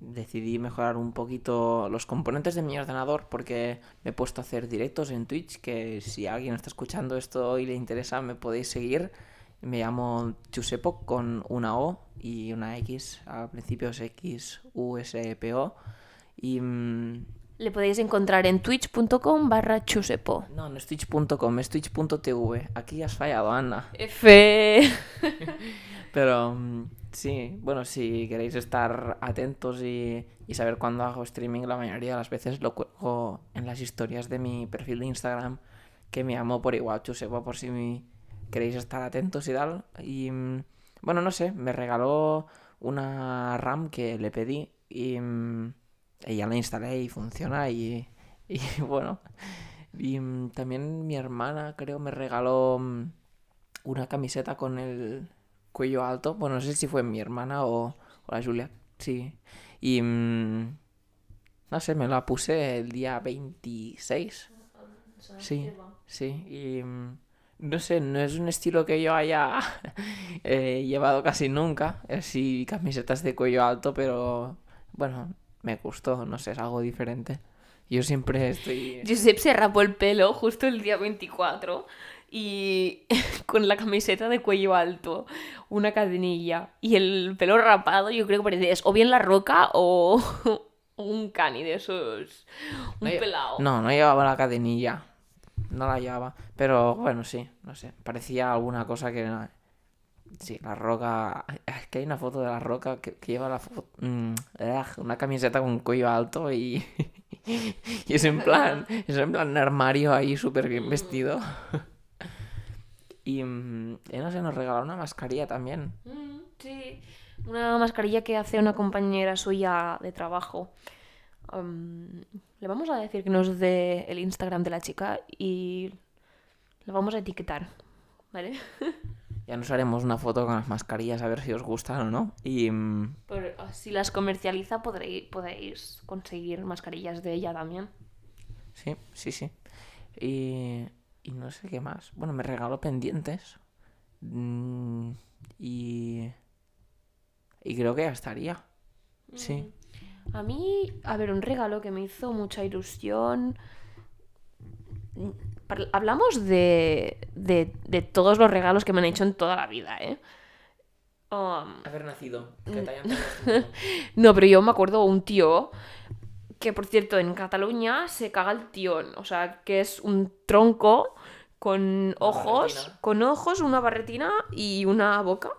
[SPEAKER 2] decidí mejorar un poquito los componentes de mi ordenador porque me he puesto a hacer directos en Twitch que si alguien está escuchando esto y le interesa me podéis seguir. Me llamo Chusepo con una O y una X. Al principio es X, U, S, P, O. Y... Mm,
[SPEAKER 1] le podéis encontrar en twitch.com barra chusepo.
[SPEAKER 2] No, no es twitch.com, es twitch.tv. Aquí has fallado, Ana.
[SPEAKER 1] F.
[SPEAKER 2] Pero mm, Sí, bueno, si queréis estar atentos y, saber cuándo hago streaming, la mayoría de las veces lo cuelgo en las historias de mi perfil de Instagram, que me llamo por igual Chusebo, por si queréis estar atentos y tal. Y mm, bueno, no sé, me regaló una RAM que le pedí y, mm, ya la instalé y funciona y, y bueno. Y mm, también mi hermana creo me regaló una camiseta con el cuello alto. Bueno, no sé si fue mi hermana o, la Julia. Sí. Y... Mm, no sé, me la puse el día 26. Sí, sí. Y... Mm, no sé, no es un estilo que yo haya eh, llevado casi nunca. Sí, camisetas de cuello alto, pero bueno, me gustó, no sé, es algo diferente. Yo siempre estoy...
[SPEAKER 1] Josep se rapó el pelo justo el día 24 y con la camiseta de cuello alto, una cadenilla y el pelo rapado, yo creo que parecía o bien la roca o un cani de esos, un pelado.
[SPEAKER 2] No, no llevaba la cadenilla, no la llevaba, pero bueno, sí, no sé, parecía alguna cosa que... Sí, la roca. Es que hay una foto de la roca que, lleva la foto. Mm, una camiseta con cuello alto y. y es en plan. Es en plan armario ahí súper bien vestido. Y mm, no sé, nos regaló una mascarilla también.
[SPEAKER 1] Mm, sí, una mascarilla que hace una compañera suya de trabajo. le vamos a decir que nos dé el Instagram de la chica y la vamos a etiquetar, ¿vale?
[SPEAKER 2] ya nos haremos una foto con las mascarillas a ver si os gustan o no. Y mm,
[SPEAKER 1] si las comercializa podréis, podéis conseguir mascarillas de ella también.
[SPEAKER 2] Sí, sí, sí. Y y no sé qué más. Bueno, me regaló pendientes. Mm, y. Y creo que ya estaría. Sí.
[SPEAKER 1] Mm. A mí, a ver, un regalo que me hizo mucha ilusión. Hablamos de, de, de todos los regalos que me han hecho en toda la vida, ¿eh?
[SPEAKER 2] Um, Haber nacido.
[SPEAKER 1] no, pero yo me acuerdo un tío que por cierto en Cataluña se caga el tión, o sea, que es un tronco con ojos, con ojos, una barretina y una boca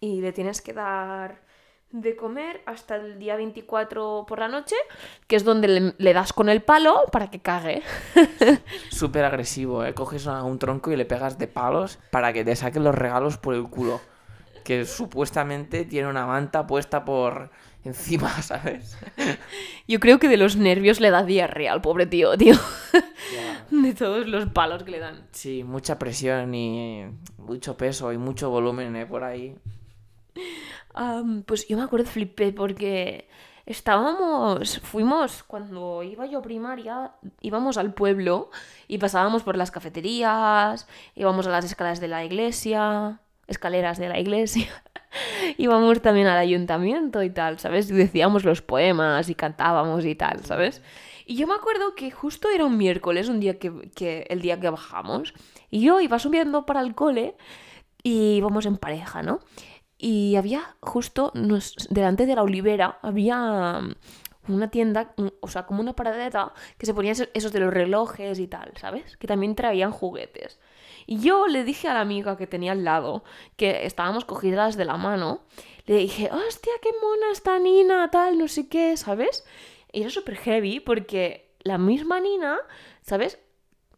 [SPEAKER 1] y le tienes que dar de comer hasta el día 24 por la noche, que es donde le, das con el palo para que cague.
[SPEAKER 2] Súper agresivo, ¿eh? Coges un tronco y le pegas de palos para que te saquen los regalos por el culo. que supuestamente tiene una manta puesta por encima, ¿sabes?
[SPEAKER 1] Yo creo que de los nervios le da diarrea al pobre tío, tío. De todos los palos que le dan.
[SPEAKER 2] Sí, mucha presión y mucho peso y mucho volumen ¿eh? por ahí.
[SPEAKER 1] Am, pues yo me acuerdo, flipé, porque estábamos, fuimos, cuando iba yo a primaria, íbamos al pueblo y pasábamos por las cafeterías, íbamos a las escaleras de la iglesia, escaleras de la iglesia, íbamos también al ayuntamiento y tal, ¿sabes? Y decíamos los poemas y cantábamos y tal, ¿sabes? Y yo me acuerdo que justo era un miércoles, un día que, que el día que bajamos, y yo iba subiendo para el cole y íbamos en pareja, ¿no? Y había justo nos- delante de la olivera, había mm, una tienda, mm, o sea, como una paradeta que se ponía esos- esos de los relojes y tal, ¿sabes? Que también traían juguetes. Y yo le dije a la amiga que tenía al lado, que estábamos cogidas de la mano, le dije, hostia, qué mona esta Nina, tal, no sé qué, ¿sabes? Y era súper heavy porque la misma Nina, ¿sabes?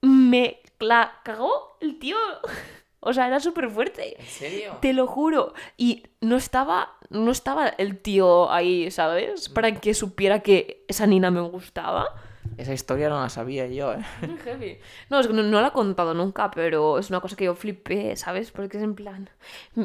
[SPEAKER 1] Me la cagó el tío. O sea, era súper fuerte.
[SPEAKER 2] ¿En serio?
[SPEAKER 1] Te lo juro. Y no estaba, no estaba el tío ahí, ¿sabes? Para que supiera que esa Nina me gustaba.
[SPEAKER 2] Esa historia no la sabía yo, ¿eh?
[SPEAKER 1] No, no la he contado nunca, pero es una cosa que yo flipé, ¿sabes? Porque es en plan...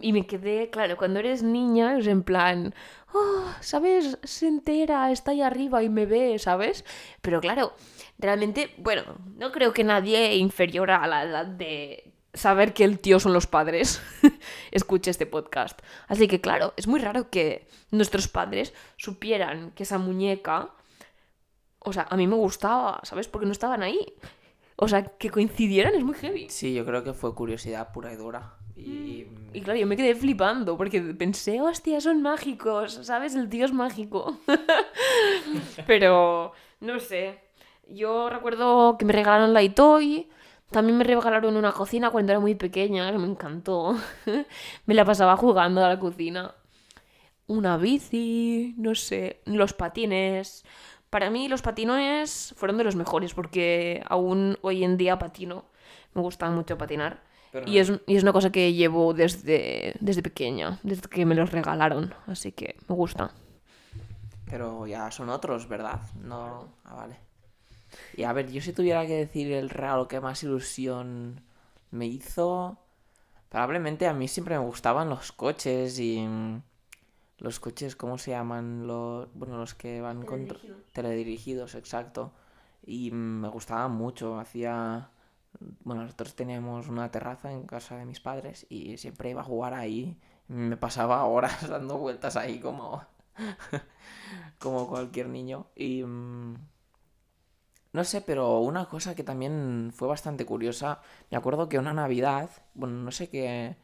[SPEAKER 1] Y me quedé, claro, cuando eres niña es en plan... Oh, ¿sabes? Se entera, está ahí arriba y me ve, ¿sabes? Pero claro, realmente, bueno, no creo que nadie inferior a la edad de saber que el tío son los padres escuche este podcast. Así que claro, es muy raro que nuestros padres supieran que esa muñeca o sea, a mí me gustaba, ¿sabes? Porque no estaban ahí. O sea, que coincidieran es muy heavy.
[SPEAKER 2] Sí, yo creo que fue curiosidad pura y dura. Y...
[SPEAKER 1] Y claro, yo me quedé flipando porque pensé, hostia, son mágicos, ¿sabes? El tío es mágico. Pero, no sé. Yo recuerdo que me regalaron la Itoy. También me regalaron una cocina cuando era muy pequeña, que me encantó. me la pasaba jugando a la cocina. Una bici, no sé, los patines. Para mí los patinones fueron de los mejores porque aún hoy en día patino. Me gusta mucho patinar.
[SPEAKER 2] Pero
[SPEAKER 1] Y es, y es una cosa que llevo desde, desde pequeña, desde que me los regalaron. Así que me gusta.
[SPEAKER 2] Pero ya son otros, ¿verdad? No. Ah, vale. Y a ver, yo si tuviera que decir el regalo que más ilusión me hizo. Probablemente a mí siempre me gustaban los coches y. Los coches, ¿cómo se llaman? Los, bueno, los que van con. Teledirigidos, exacto. Y me gustaban mucho. Hacía. Bueno, nosotros teníamos una terraza en casa de mis padres y siempre iba a jugar ahí. Me pasaba horas dando vueltas ahí como como cualquier niño. Y mm, no sé, pero una cosa que también fue bastante curiosa, me acuerdo que una Navidad, bueno, no sé qué,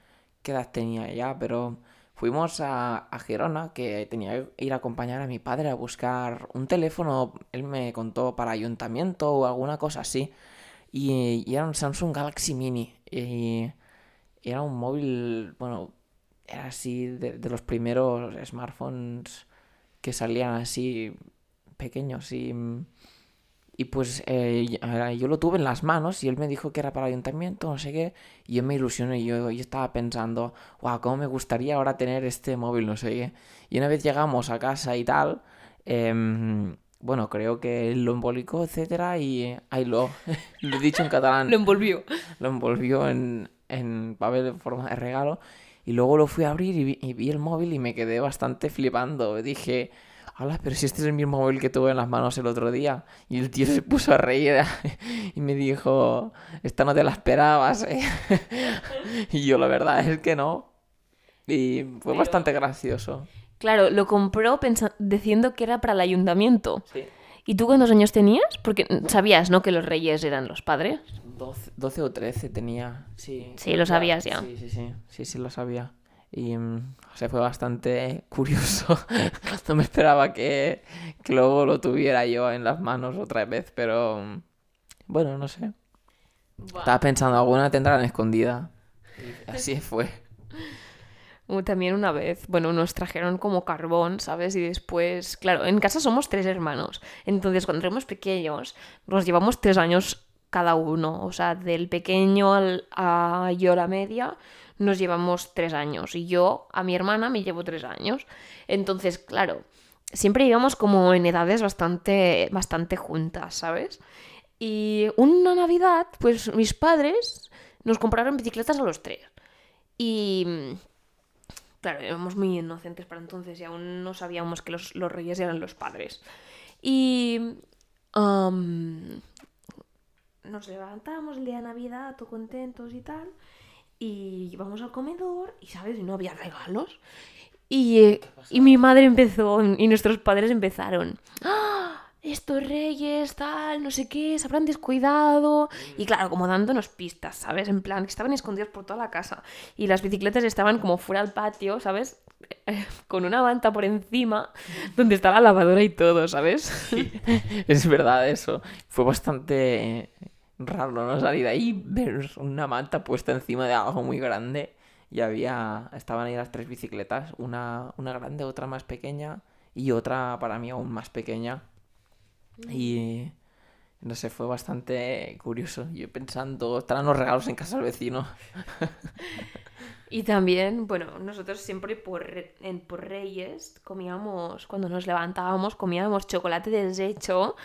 [SPEAKER 2] qué edad tenía ya, pero fuimos a, a Gerona, que tenía que ir a acompañar a mi padre a buscar un teléfono, él me contó para ayuntamiento o alguna cosa así, y, y era un Samsung Galaxy Mini, y era un móvil, bueno, era así de, de los primeros smartphones que salían así pequeños y, y pues eh, ahora yo lo tuve en las manos y él me dijo que era para el ayuntamiento, no sé qué, y yo me ilusioné y yo, yo estaba pensando, wow, cómo me gustaría ahora tener este móvil, no sé qué. Y una vez llegamos a casa y tal, em, bueno, creo que lo embolicó, etcétera, y ahí lo, lo he dicho en catalán
[SPEAKER 1] Lo envolvió.
[SPEAKER 2] lo envolvió en, en papel en forma de regalo. Y luego lo fui a abrir y vi, y vi el móvil y me quedé bastante flipando. Dije, pero si este es el mismo móvil que tuve en las manos el otro día. Y el tío se puso a reír y me dijo, esta no te la esperabas, ¿eh?". Y yo la verdad es que no. Y fue
[SPEAKER 1] Pero-
[SPEAKER 2] bastante gracioso.
[SPEAKER 1] Claro, lo compró diciendo que era para el ayuntamiento.
[SPEAKER 2] Sí.
[SPEAKER 1] ¿Y tú cuántos años tenías? Porque sabías, ¿no? Que los reyes eran los padres.
[SPEAKER 2] 12, 12 o 13 tenía, sí.
[SPEAKER 1] Sí, lo sabías ya.
[SPEAKER 2] Sí, sí, sí, sí, sí lo sabía. Y mm, o sea, fue bastante curioso. No me esperaba que, que luego lo tuviera yo en las manos otra vez, pero bueno, no sé. Estaba pensando, alguna tendrán escondida. Y así fue.
[SPEAKER 1] O También una vez, bueno, nos trajeron como carbón, ¿sabes? Y después, claro, en casa somos tres hermanos. Entonces, cuando éramos pequeños, nos llevamos tres años cada uno. O sea, del pequeño al, a yo la media, nos llevamos tres años y yo a mi hermana me llevo tres años. Entonces, claro, siempre íbamos como en edades bastante, bastante juntas, ¿sabes? Y una Navidad, pues mis padres nos compraron bicicletas a los tres. Y claro, éramos muy inocentes para entonces y aún no sabíamos que los, los reyes eran los padres. Y nos levantábamos el día de Navidad, todo contentos y tal, y íbamos al comedor y, ¿sabes? Y no había regalos. Y, eh, y mi madre empezó, y nuestros padres empezaron. ¡Ah! Estos reyes, tal, no sé qué, se habrán descuidado. Y claro, como dándonos pistas, ¿sabes? En plan, que estaban escondidos por toda la casa. Y las bicicletas estaban como fuera al patio, ¿sabes? Con una manta por encima, donde está la lavadora y todo, ¿sabes?
[SPEAKER 2] Es verdad eso. Fue bastante raro, ¿no? Salir de ahí, ver una manta puesta encima de algo muy grande. Y había, estaban ahí las tres bicicletas, una, una grande, otra más pequeña y otra para mí aún más pequeña. Y no sé, fue bastante curioso. Yo pensando, estarán los regalos en casa del vecino.
[SPEAKER 1] Y también, bueno, nosotros siempre por, en, por Reyes comíamos, cuando nos levantábamos, comíamos chocolate deshecho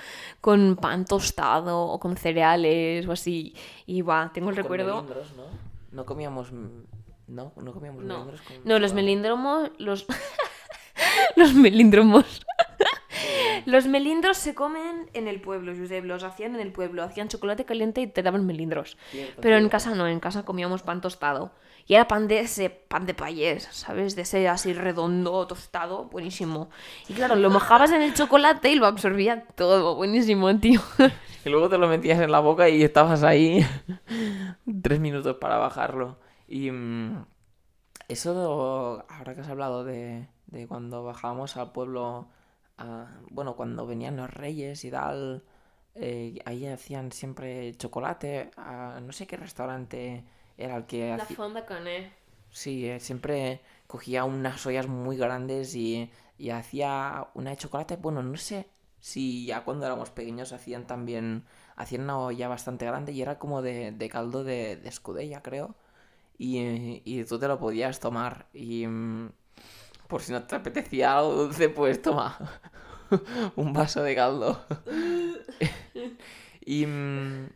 [SPEAKER 1] con pan tostado o con cereales o así. Y va, tengo el recuerdo.
[SPEAKER 2] ¿no? No comíamos. No, no comíamos
[SPEAKER 1] No.
[SPEAKER 2] melindros con
[SPEAKER 1] No, los melindromos. Los. los melindromos. Los melindros se comen en el pueblo, Josep, los hacían en el pueblo, hacían chocolate caliente y te daban melindros.
[SPEAKER 2] Cierto,
[SPEAKER 1] Pero en
[SPEAKER 2] cierto.
[SPEAKER 1] casa no, en casa comíamos pan tostado. Y era pan de ese, pan de payés, ¿sabes? De ese así redondo, tostado, buenísimo. Y claro, lo mojabas en el chocolate y lo absorbía todo, buenísimo, tío.
[SPEAKER 2] Y luego te lo metías en la boca y estabas ahí tres minutos para bajarlo. Y mm, eso, ahora que has hablado de, de cuando bajábamos al pueblo, a- bueno, cuando venían los reyes y tal, eh, ahí hacían siempre chocolate. a- no sé qué restaurante era el que hacía.
[SPEAKER 1] fonda cané.
[SPEAKER 2] Sí, eh, siempre cogía unas ollas muy grandes y, y hacía una de chocolate. Bueno, no sé si ya cuando éramos pequeños hacían también, hacían una olla bastante grande y era como de, de caldo de, de escudella, creo. Y, y tú te lo podías tomar. Y mm, por si no te apetecía algo dulce, pues toma un vaso de caldo. y mm,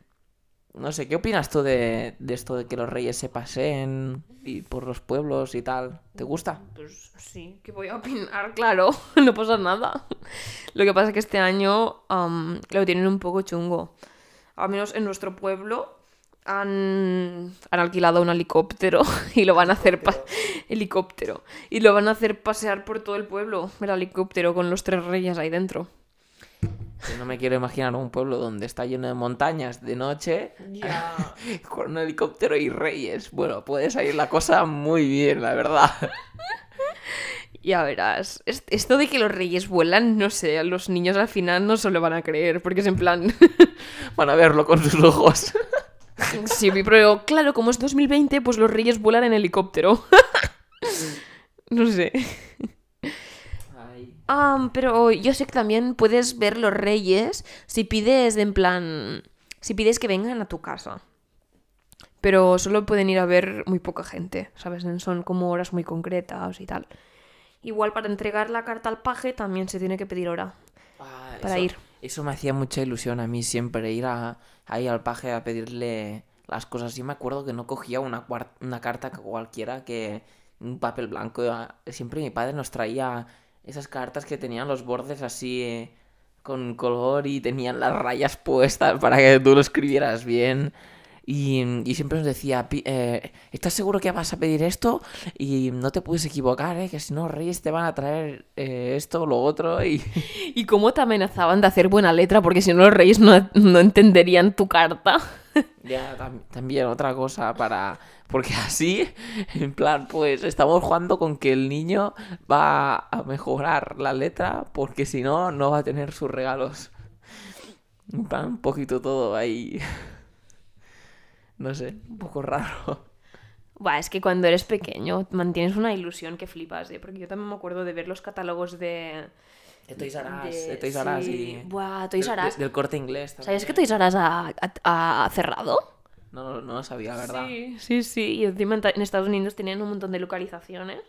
[SPEAKER 2] no sé, ¿qué opinas tú de, de esto de que los reyes se paseen y por los pueblos y tal? ¿Te gusta?
[SPEAKER 1] Pues sí, que voy a opinar, claro, no pasa nada. Lo que pasa es que este año am, lo tienen un poco chungo. Al menos en nuestro pueblo han, han alquilado un helicóptero y lo van a hacer helicóptero y lo van a hacer pasear por todo el pueblo el helicóptero con los tres reyes ahí dentro.
[SPEAKER 2] Yo no me quiero imaginar un pueblo donde está lleno de montañas de noche
[SPEAKER 1] Ya.
[SPEAKER 2] con un helicóptero y reyes. Bueno, puede salir la cosa muy bien, la verdad.
[SPEAKER 1] Ya verás. Es- Esto de que los reyes vuelan, no sé, a los niños al final no se lo van a creer, porque es en plan...
[SPEAKER 2] Van a verlo con sus ojos.
[SPEAKER 1] Sí, pero claro, como es 2020, pues los reyes vuelan en helicóptero. no sé. Ah, pero yo sé que también puedes ver los reyes si pides en plan... Si pides que vengan a tu casa. Pero solo pueden ir a ver muy poca gente, ¿sabes? Son como horas muy concretas y tal. Igual para entregar la carta al paje también se tiene que pedir hora.
[SPEAKER 2] Ah,
[SPEAKER 1] Para
[SPEAKER 2] eso-
[SPEAKER 1] ir.
[SPEAKER 2] Eso me hacía mucha ilusión a mí siempre, ir a, ahí al paje a pedirle las cosas. Yo me acuerdo que no cogía una, una carta cualquiera que un papel blanco. Siempre mi padre nos traía esas cartas que tenían los bordes así eh, con color y tenían las rayas puestas para que tú lo escribieras bien. Y, y siempre nos decía, "Pi- eh, ¿estás seguro que vas a pedir esto? Y no te puedes equivocar, ¿eh? que si no, Reyes te van a traer eh, esto o lo otro. Y,
[SPEAKER 1] ¿Y cómo te amenazaban de hacer buena letra? Porque si no los reyes no, no entenderían tu carta.
[SPEAKER 2] Ya, tam- también otra cosa para... Porque así, en plan, pues estamos jugando con que el niño va a mejorar la letra porque si no, no va a tener sus regalos. En plan, un poquito todo ahí. No sé, un poco raro.
[SPEAKER 1] Buah, es que cuando eres pequeño mantienes una ilusión que flipas, ¿eh? Porque yo también me acuerdo de ver los catálogos de...
[SPEAKER 2] De Toys R Us,
[SPEAKER 1] de-
[SPEAKER 2] de Toys R Us
[SPEAKER 1] sí.
[SPEAKER 2] y...
[SPEAKER 1] Buah, Toys
[SPEAKER 2] del-
[SPEAKER 1] R Us.
[SPEAKER 2] de- del corte inglés
[SPEAKER 1] ¿Sabes que
[SPEAKER 2] también.
[SPEAKER 1] Toys R Us ha, ha- ha cerrado?
[SPEAKER 2] No, no lo sabía, verdad.
[SPEAKER 1] Sí, sí, sí. Y encima en Estados Unidos tenían un montón de localizaciones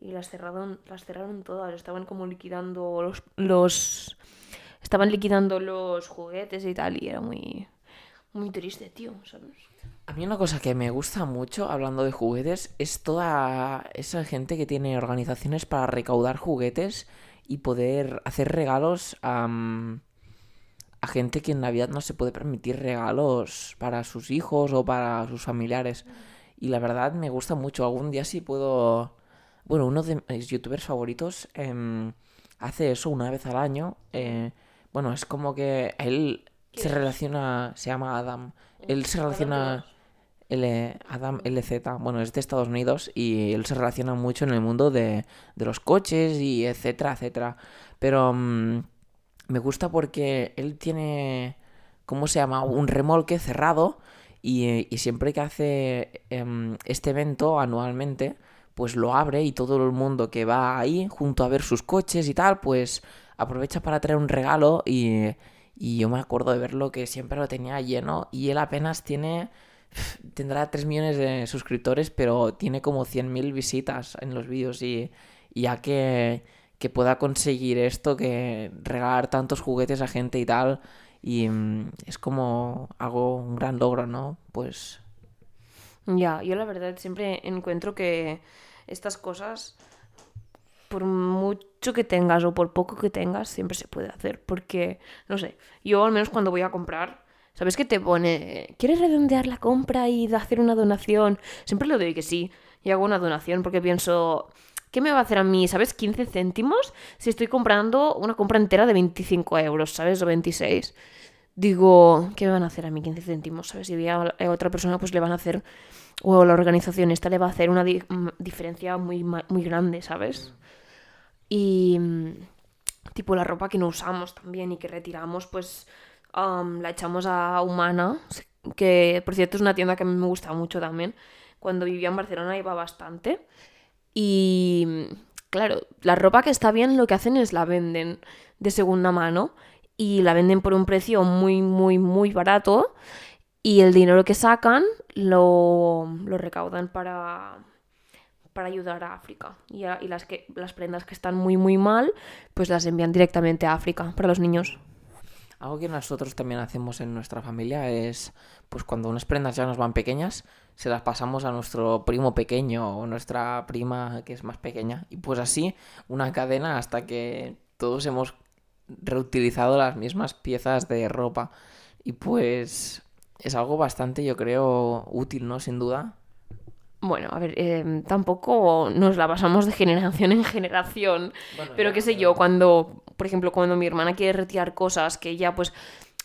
[SPEAKER 1] y las cerraron, las cerraron todas. Estaban como liquidando los, los... Estaban liquidando los juguetes y tal y era muy... Muy triste, tío, ¿sabes?
[SPEAKER 2] A mí una cosa que me gusta mucho, hablando de juguetes, es toda esa gente que tiene organizaciones para recaudar juguetes y poder hacer regalos a, a gente que en Navidad no se puede permitir regalos para sus hijos o para sus familiares. Y la verdad me gusta mucho. Algún día sí puedo... Bueno, uno de mis youtubers favoritos em, hace eso una vez al año. eh, bueno, es como que él se relaciona... Se llama Adam. Él se relaciona... L, Adam LZ, bueno, es de Estados Unidos y él se relaciona mucho en el mundo de, de los coches y etcétera, etcétera. Pero mm, me gusta porque él tiene, ¿cómo se llama? Un remolque cerrado y, y siempre que hace em, este evento anualmente, pues lo abre y todo el mundo que va ahí junto a ver sus coches y tal, pues aprovecha para traer un regalo y, y yo me acuerdo de verlo que siempre lo tenía lleno y él apenas tiene tendrá 3 millones de suscriptores, pero tiene como 100.000 visitas en los vídeos y, ya que, que pueda conseguir esto, que regalar tantos juguetes a gente y tal, y mm, es como algo, un gran logro, ¿no? Pues
[SPEAKER 1] Ya, yo la verdad siempre encuentro que estas cosas, por mucho que tengas o por poco que tengas, siempre se puede hacer. Porque, no sé, yo al menos cuando voy a comprar, ¿sabes qué te pone? ¿Quieres redondear la compra y hacer una donación? Siempre le doy que sí y hago una donación porque pienso, ¿qué me va a hacer a mí, ¿sabes? 15 céntimos si estoy comprando una compra entera de 25 euros, ¿sabes? O 26. Digo, ¿qué me van a hacer a mí 15 céntimos? ¿Sabes? Voy a otra persona, pues le van a hacer, o la organización esta le va a hacer una di- mm, diferencia muy, muy grande, ¿sabes? Y mm, tipo la ropa que no usamos también y que retiramos, pues la echamos a Humana, que por cierto es una tienda que a mí me gusta mucho también. Cuando vivía en Barcelona iba bastante. Y mm, claro, la ropa que está bien lo que hacen es la venden de segunda mano y la venden por un precio muy, muy, muy barato. Y el dinero que sacan lo, lo recaudan para, para ayudar a África. Y, a- y las, que, las prendas que están muy, muy mal, pues las envían directamente a África para los niños.
[SPEAKER 2] algo que nosotros también hacemos en nuestra familia es, pues cuando unas prendas ya nos van pequeñas, se las pasamos a nuestro primo pequeño o nuestra prima que es más pequeña. Y pues así, una cadena hasta que todos hemos reutilizado las mismas piezas de ropa. Y pues es algo bastante, yo creo, útil, ¿no? Sin duda.
[SPEAKER 1] Bueno, a ver, eh, tampoco nos la pasamos de generación en generación. Pero qué sé yo, cuando, por ejemplo, cuando mi hermana quiere retirar cosas que ya pues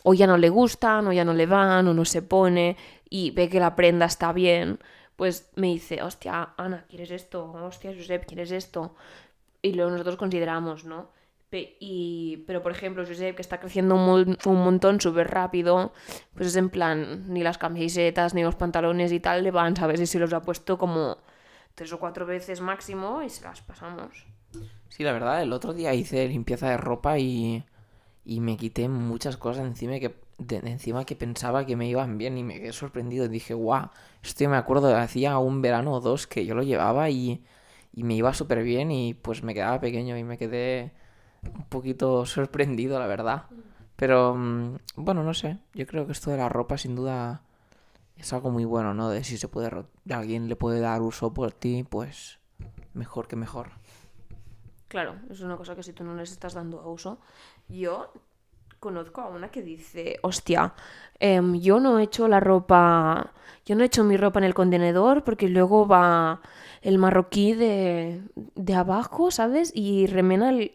[SPEAKER 1] o ya no le gustan, o ya no le van, o no se pone, y ve que la prenda está bien, pues me dice, hostia, Ana, ¿quieres esto? Hostia, Josep, ¿quieres esto? Y luego nosotros consideramos, ¿no? Pero, por ejemplo, Josep, que está creciendo un, mon- un montón súper rápido, pues es en plan, ni las camisetas, ni los pantalones y tal le van, ¿sabes? Y se los ha puesto como tres o cuatro veces máximo y se las pasamos.
[SPEAKER 2] Sí, la verdad, el otro día hice limpieza de ropa y, y me quité muchas cosas encima que, encima que pensaba que me iban bien y me quedé sorprendido. Dije, guau, esto yo me acuerdo hacía un verano o dos que yo lo llevaba y, y me iba súper bien y pues me quedaba pequeño y me quedé un poquito sorprendido, la verdad. Pero mm, bueno, no sé, yo creo que esto de la ropa sin duda es algo muy bueno, ¿no? De si se puede, alguien le puede dar uso por ti, pues mejor que mejor.
[SPEAKER 1] Claro, es una cosa que si tú no les estás dando uso. Yo conozco a una que dice, hostia, em, yo no he hecho la ropa, yo no he hecho mi ropa en el contenedor porque luego va el marroquí de, de abajo, ¿sabes? Y remena el,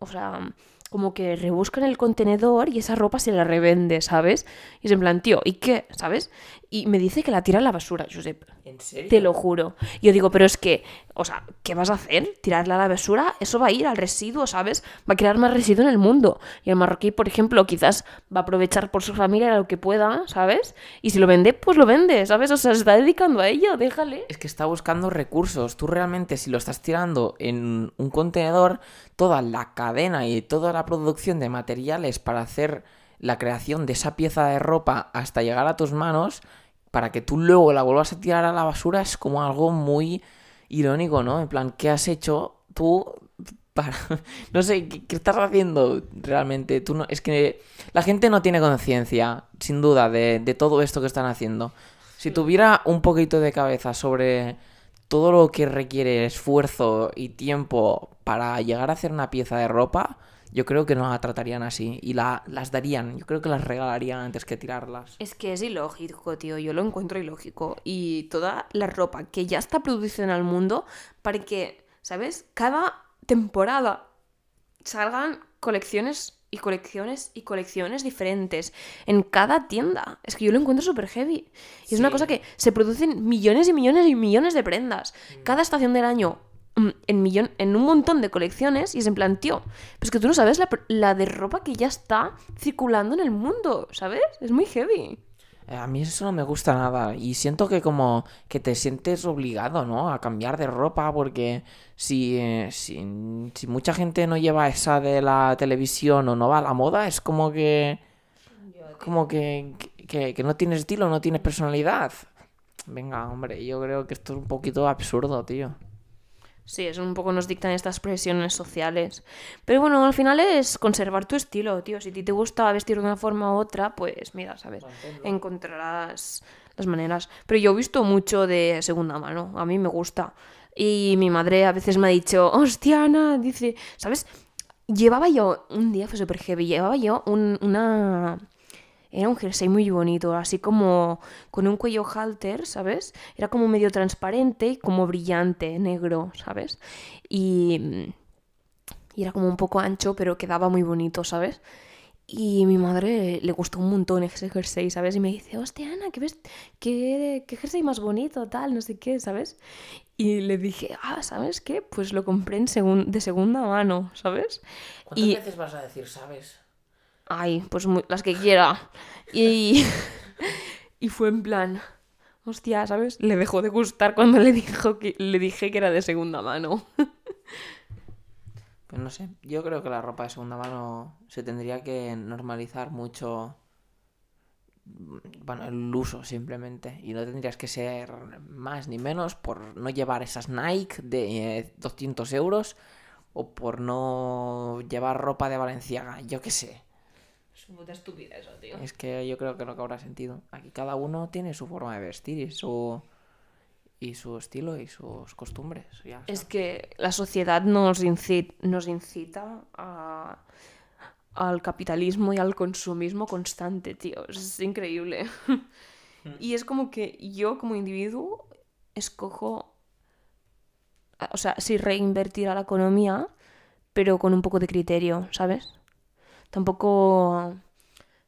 [SPEAKER 1] o sea, como que rebusca en el contenedor y esa ropa se la revende, ¿sabes? Y es en plan, tío, ¿y qué? ¿Sabes? Y me dice que la tira a la basura, Josep.
[SPEAKER 2] ¿En serio?
[SPEAKER 1] Te lo juro. Yo digo, pero es que, o sea, ¿qué vas a hacer? ¿Tirarla a la basura? Eso va a ir al residuo, ¿sabes? Va a crear más residuo en el mundo. Y el marroquí, por ejemplo, quizás va a aprovechar por su familia lo que pueda, ¿sabes? Y si lo vende, pues lo vende, ¿sabes? O sea, se está dedicando a ello, déjale.
[SPEAKER 2] Es que está buscando recursos. Tú realmente, si lo estás tirando en un contenedor, toda la cadena y toda la producción de materiales para hacer la creación de esa pieza de ropa hasta llegar a tus manos, para que tú luego la vuelvas a tirar a la basura es como algo muy irónico, ¿no? En plan, ¿qué has hecho tú para... no sé, ¿qué, qué estás haciendo realmente? Tú no... Es que la gente no tiene conciencia, sin duda, de, de todo esto que están haciendo. Si tuviera un poquito de cabeza sobre todo lo que requiere esfuerzo y tiempo para llegar a hacer una pieza de ropa, yo creo que no la tratarían así y la, las darían, yo creo que las regalarían antes que tirarlas.
[SPEAKER 1] Es que es ilógico, tío. Yo lo encuentro ilógico. Y toda la ropa que ya está producida en el mundo para que, ¿sabes? Cada temporada salgan colecciones y colecciones y colecciones diferentes en cada tienda. Es que yo lo encuentro súper heavy. Y es una cosa que se producen millones y millones y millones de prendas. Cada estación del año mm, en, millón, en un montón de colecciones y es en plan, tío, pero es que tú no sabes la, la de ropa que ya está circulando en el mundo, ¿sabes? Es muy heavy.
[SPEAKER 2] Eh, A mí eso no me gusta nada y siento que como que te sientes obligado, ¿no? A cambiar de ropa porque si, eh, si, si mucha gente no lleva esa de la televisión o no va a la moda, es como que... Como que, que no tienes estilo, no tienes personalidad. Venga, hombre, yo creo que esto es un poquito absurdo, tío.
[SPEAKER 1] Sí, es un poco nos dictan estas presiones sociales. Pero bueno, al final es conservar tu estilo, tío. Si a ti te gusta vestir de una forma u otra, pues mira, ¿sabes? Encontrarás las maneras. Pero yo he visto mucho de segunda mano. A mí me gusta. Y mi madre a veces me ha dicho, hostia, Ana, dice, ¿sabes? Llevaba yo, un día fue súper heavy, llevaba yo un- una... Era un jersey muy bonito, así como con un cuello halter, ¿sabes? Era como medio transparente y como brillante, negro, ¿sabes? Y, y era como un poco ancho, pero quedaba muy bonito, ¿sabes? Y mi madre le gustó un montón ese jersey, ¿sabes? Y me dice, hostia, Ana, ¿qué, ves? ¿Qué, qué jersey más bonito, tal, no sé qué, ¿sabes? Y le dije, ah, ¿sabes qué? Pues lo compré en segun- de segunda mano, ¿sabes?
[SPEAKER 2] ¿Cuántas
[SPEAKER 1] Y-
[SPEAKER 2] veces vas a decir, sabes?
[SPEAKER 1] Ay, pues las que quiera. Y, y fue en plan, hostia, ¿sabes? Le dejó de gustar cuando le, dijo que, le dije que era de segunda mano.
[SPEAKER 2] Pues no sé, yo creo que la ropa de segunda mano se tendría que normalizar mucho, mm, bueno, el uso simplemente, y no tendrías que ser más ni menos por no llevar esas Nike de eh, 200 euros o por no llevar ropa de Valenciaga, yo qué sé.
[SPEAKER 1] Es una puta estúpida eso, tío.
[SPEAKER 2] Es que yo creo que no habrá sentido. Aquí cada uno tiene su forma de vestir y su, y su estilo y sus costumbres. ya
[SPEAKER 1] Es que la sociedad nos incita, nos incita a- al capitalismo y al consumismo constante, tío. Es increíble. y es como que yo como individuo escojo, o sea, sí reinvertir a la economía, pero con un poco de criterio, ¿sabes? Tampoco,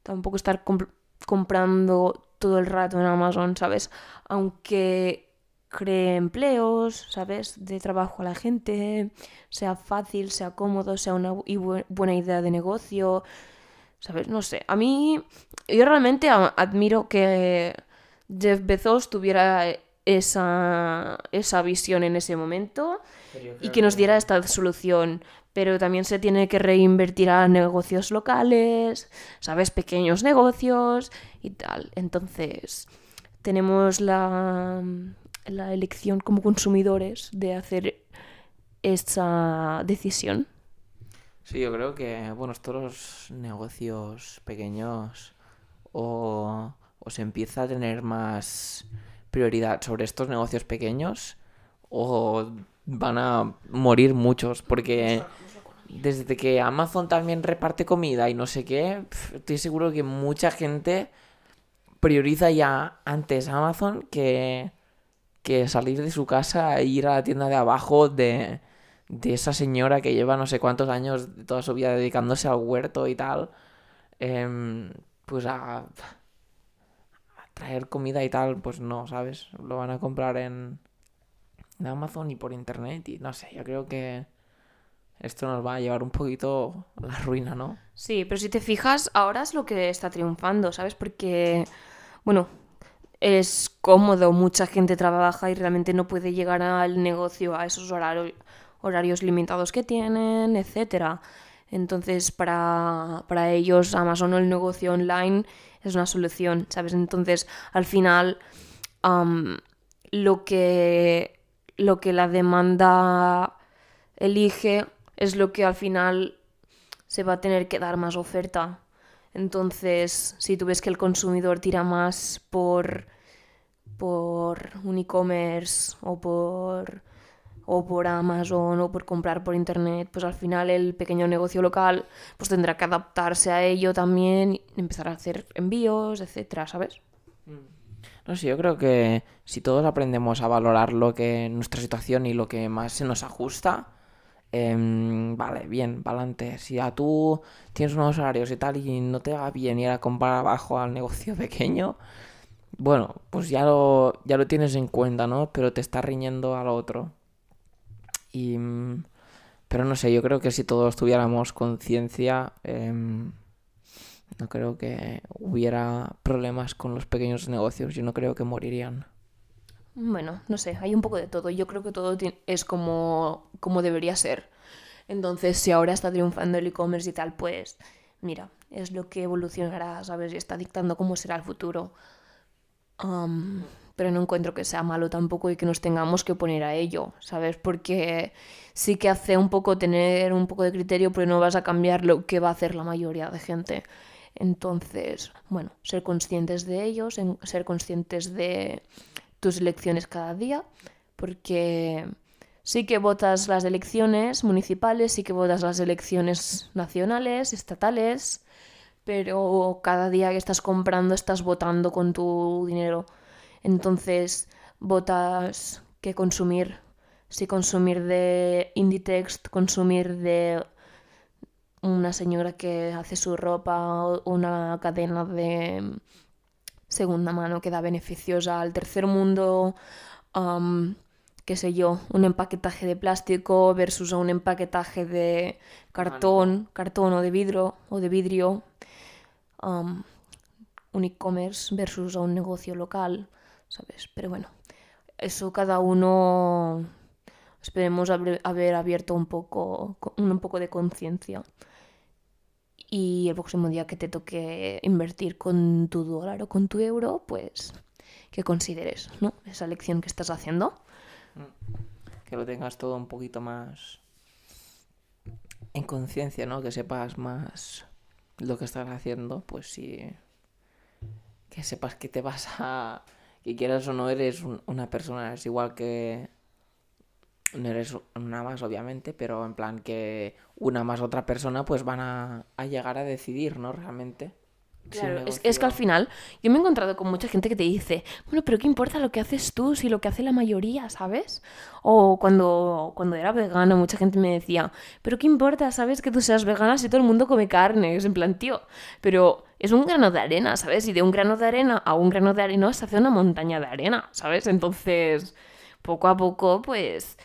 [SPEAKER 1] tampoco estar comp- comprando todo el rato en Amazon, ¿sabes? Aunque cree empleos, ¿sabes? De trabajo a la gente, sea fácil, sea cómodo, sea una buena idea de negocio, ¿sabes? No sé. A mí, yo realmente admiro que Jeff Bezos tuviera esa, esa visión en ese momento y que nos diera esta solución. Pero también se tiene que reinvertir a negocios locales, ¿sabes? Pequeños negocios y tal. Entonces, tenemos la, la elección como consumidores de hacer esa decisión.
[SPEAKER 2] Sí, yo creo que, bueno, estos los negocios pequeños o, o se empieza a tener más prioridad sobre estos negocios pequeños o van a morir muchos porque desde que Amazon también reparte comida y no sé qué, estoy seguro que mucha gente prioriza ya antes Amazon que, que salir de su casa e ir a la tienda de abajo de, de esa señora que lleva no sé cuántos años de toda su vida dedicándose al huerto y tal, em, pues a, a traer comida y tal, pues no, ¿sabes? Lo van a comprar en, en Amazon y por internet y no sé, yo creo que esto nos va a llevar un poquito a la ruina, ¿no?
[SPEAKER 1] Sí, pero si te fijas, ahora es lo que está triunfando, ¿sabes? Porque, bueno, es cómodo, mucha gente trabaja y realmente no puede llegar al negocio a esos horarios, limitados que tienen, etcétera. Entonces, para, para ellos, Amazon o el negocio online es una solución, ¿sabes? Entonces, al final, lo, que, lo que la demanda elige es lo que al final se va a tener que dar más oferta. Entonces, si tú ves que el consumidor tira más por, por un e-commerce o por, o por Amazon o por comprar por internet, pues al final el pequeño negocio local pues tendrá que adaptarse a ello también, y empezar a hacer envíos, etcétera, ¿sabes?
[SPEAKER 2] No sé, yo creo que si todos aprendemos a valorar lo que nuestra situación y lo que más se nos ajusta, em, vale, bien, adelante. Si a tú tienes unos horarios y tal y no te va bien ir a comprar abajo al negocio pequeño, bueno, pues ya lo, ya lo tienes en cuenta, ¿no? Pero te está riñendo al otro. Y, mm, pero no sé, yo creo que si todos tuviéramos conciencia, em, no creo que hubiera problemas con los pequeños negocios. Yo no creo que morirían.
[SPEAKER 1] Bueno, no sé, hay un poco de todo. Yo creo que todo es como, como debería ser. Entonces, si ahora está triunfando el e-commerce y tal, pues mira, es lo que evolucionará, ¿sabes? Y está dictando cómo será el futuro. Am, pero no encuentro que sea malo tampoco y que nos tengamos que poner a ello, ¿sabes? Porque sí que hace un poco tener un poco de criterio, pero no vas a cambiar lo que va a hacer la mayoría de gente. Entonces, bueno, ser conscientes de ellos, ser conscientes de tus elecciones cada día, porque sí que votas las elecciones municipales, sí que votas las elecciones nacionales, estatales, pero cada día que estás comprando estás votando con tu dinero. Entonces, votas qué consumir. Si consumir de Inditext, consumir de una señora que hace su ropa una cadena de segunda mano que da beneficiosa al tercer mundo, qué sé yo, un empaquetaje de plástico versus un empaquetaje de cartón, cartón o de vidrio o de vidrio, un e-commerce versus un negocio local, ¿sabes? Pero bueno, eso cada uno esperemos haber, abierto un poco, un poco de conciencia. Y el próximo día que te toque invertir con tu dólar o con tu euro, pues que consideres, ¿no? Esa elección que estás haciendo.
[SPEAKER 2] Que lo tengas todo un poquito más en conciencia, ¿no? Que sepas más lo que estás haciendo, pues sí. Que sepas que te vas a... Que quieras o no eres un- una persona, es igual que... No eres una más, obviamente, pero en plan que una más otra persona pues van a, a llegar a decidir, ¿no? Realmente.
[SPEAKER 1] Claro, es, es que al final yo me he encontrado con mucha gente que te dice, bueno, pero ¿qué importa lo que haces tú si lo que hace la mayoría, ¿sabes? O cuando, cuando era vegana mucha gente me decía, pero ¿qué importa, ¿sabes? Que tú seas vegana si todo el mundo come carne. Es en plan, tío, pero es un grano de arena, ¿sabes? Y de un grano de arena a un grano de arena se hace una montaña de arena, ¿sabes? Entonces, poco a poco, pues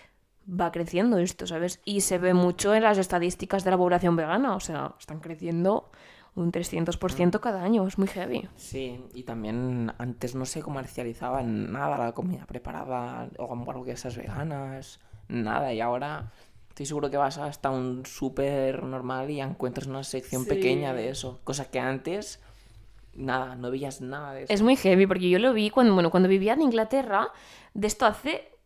[SPEAKER 1] va creciendo esto, ¿sabes? Y se ve mucho en las estadísticas de la población vegana, o sea, están creciendo un 300% cada año, es muy heavy.
[SPEAKER 2] Sí, y también antes no se comercializaba nada la comida preparada o hamburguesas veganas, nada. Y ahora estoy seguro que vas hasta un súper normal y encuentras una sección pequeña de eso. Cosa que antes, nada, no veías nada de eso.
[SPEAKER 1] Es muy heavy porque yo lo vi cuando, bueno, cuando vivía en Inglaterra, de esto hace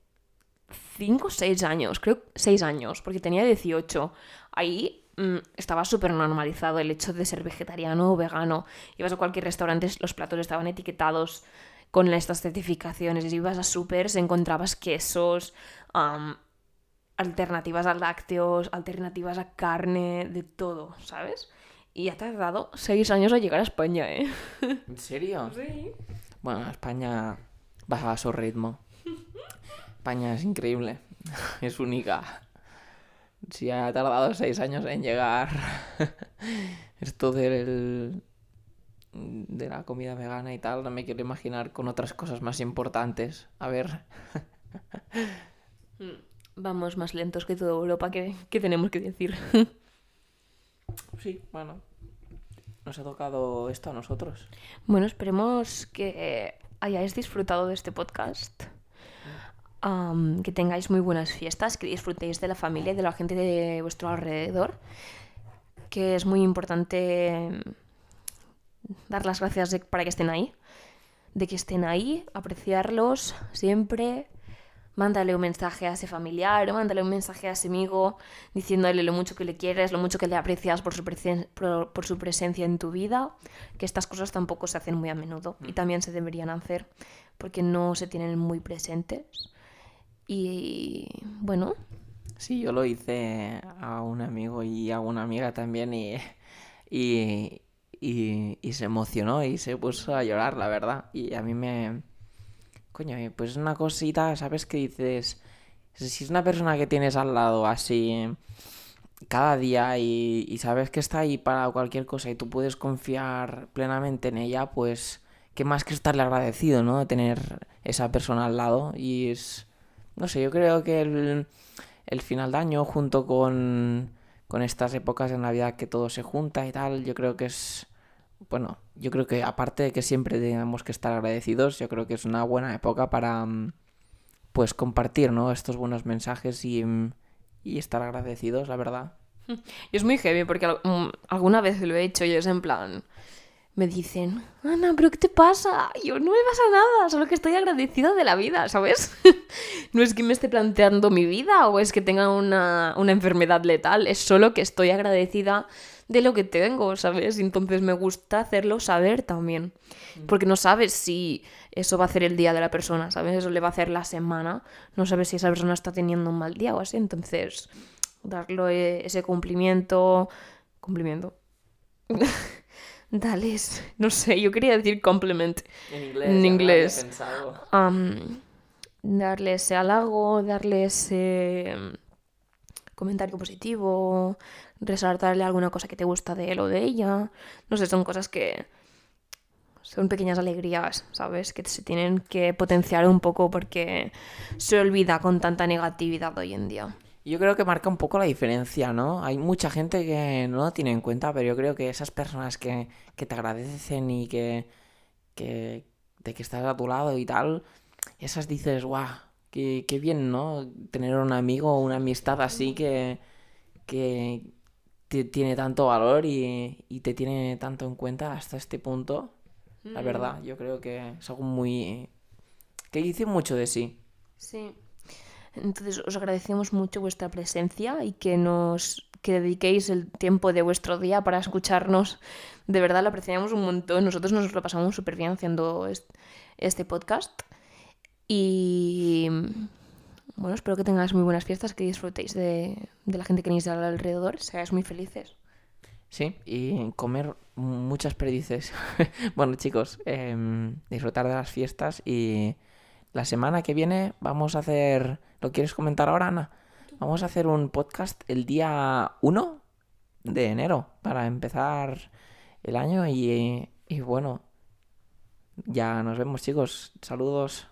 [SPEAKER 1] 5 o 6 años, creo 6 años, porque tenía 18. Ahí mm, estaba súper normalizado el hecho de ser vegetariano o vegano. Ibas a cualquier restaurante, los platos estaban etiquetados con estas certificaciones. Ibas a supers, encontrabas quesos, am, alternativas a lácteos, alternativas a carne, de todo, ¿sabes? Y ha tardado 6 años a llegar a España, ¿eh?
[SPEAKER 2] ¿En serio?
[SPEAKER 1] Sí.
[SPEAKER 2] Bueno, España va a su ritmo. España es increíble, es única. Si ha tardado seis años en llegar esto del, de la comida vegana y tal, no me quiero imaginar con otras cosas más importantes. A ver,
[SPEAKER 1] Vamos más lentos que toda Europa, ¿qué, qué tenemos que decir?
[SPEAKER 2] sí, bueno, nos ha tocado esto a nosotros.
[SPEAKER 1] bueno, esperemos que hayáis disfrutado de este podcast. Am, que tengáis muy buenas fiestas, que disfrutéis de la familia y de la gente de vuestro alrededor. que es muy importante dar las gracias de- para que estén ahí, de que estén ahí, apreciarlos siempre. Mándale un mensaje a ese familiar, mándale un mensaje a ese amigo diciéndole lo mucho que le quieres, lo mucho que le aprecias por su, presen- por, por su presencia en tu vida, que estas cosas tampoco se hacen muy a menudo y también se deberían hacer porque no se tienen muy presentes. Y bueno,
[SPEAKER 2] Sí, yo lo hice a un amigo y a una amiga también y, y, y, se emocionó y se puso a llorar, la verdad. Y a mí me... Coño, eh, pues es una cosita, ¿sabes? Que dices... Si es una persona que tienes al lado así cada día y, y sabes que está ahí para cualquier cosa y tú puedes confiar plenamente en ella, pues qué más que estarle agradecido, ¿no? De tener esa persona al lado y es... No sé, yo creo que el, el final de año junto con, con estas épocas de Navidad que todo se junta y tal, yo creo que es... Bueno, yo creo que aparte de que siempre tenemos que estar agradecidos, yo creo que es una buena época para mm, pues compartir, ¿no? Estos buenos mensajes y, mm, y estar agradecidos, la verdad.
[SPEAKER 1] Y es muy heavy porque mm, alguna vez lo he hecho y es en plan. Me dicen, Ana, ¿pero qué te pasa? Y yo, no me pasa nada, solo que estoy agradecida de la vida, ¿sabes? no es que me esté planteando mi vida o es que tenga una, una enfermedad letal, es solo que estoy agradecida de lo que tengo, ¿sabes? Y entonces me gusta hacerlo saber también. Porque no sabes si eso va a hacer el día de la persona, ¿sabes? Eso le va a hacer la semana. No sabes si esa persona está teniendo un mal día o así. Entonces, darle ese cumplimiento. Cumplimiento. Dales. No sé, yo quería decir compliment.
[SPEAKER 2] En
[SPEAKER 1] inglés, En inglés. Am, darle ese halago, darle ese mm, comentario positivo, resaltarle alguna cosa que te gusta de él o de ella. No sé, son cosas que son pequeñas alegrías, ¿sabes? Que se tienen que potenciar un poco porque se olvida con tanta negatividad hoy en día.
[SPEAKER 2] Yo creo que marca un poco la diferencia, ¿no? Hay mucha gente que no lo tiene en cuenta, pero yo creo que esas personas que, que te agradecen y que, que de que estás a tu lado y tal, esas dices, guau, qué, qué bien, ¿no? Tener un amigo o una amistad así que, que te- tiene tanto valor y, y te tiene tanto en cuenta hasta este punto. La verdad, yo creo que es algo muy... que dice mucho de sí.
[SPEAKER 1] Sí. Entonces os agradecemos mucho vuestra presencia y que nos que dediquéis el tiempo de vuestro día para escucharnos. De verdad lo apreciamos un montón. Nosotros nos lo pasamos súper bien haciendo est- este podcast. Y bueno, espero que tengáis muy buenas fiestas, que disfrutéis de, de la gente que tenéis alrededor, seáis muy felices.
[SPEAKER 2] Sí, y comer muchas perdices. bueno, chicos, em, disfrutar de las fiestas y la semana que viene vamos a hacer... ¿Lo quieres comentar ahora, Ana? Vamos a hacer un podcast el día 1 de enero para empezar el año y, y bueno, ya nos vemos, chicos. Saludos.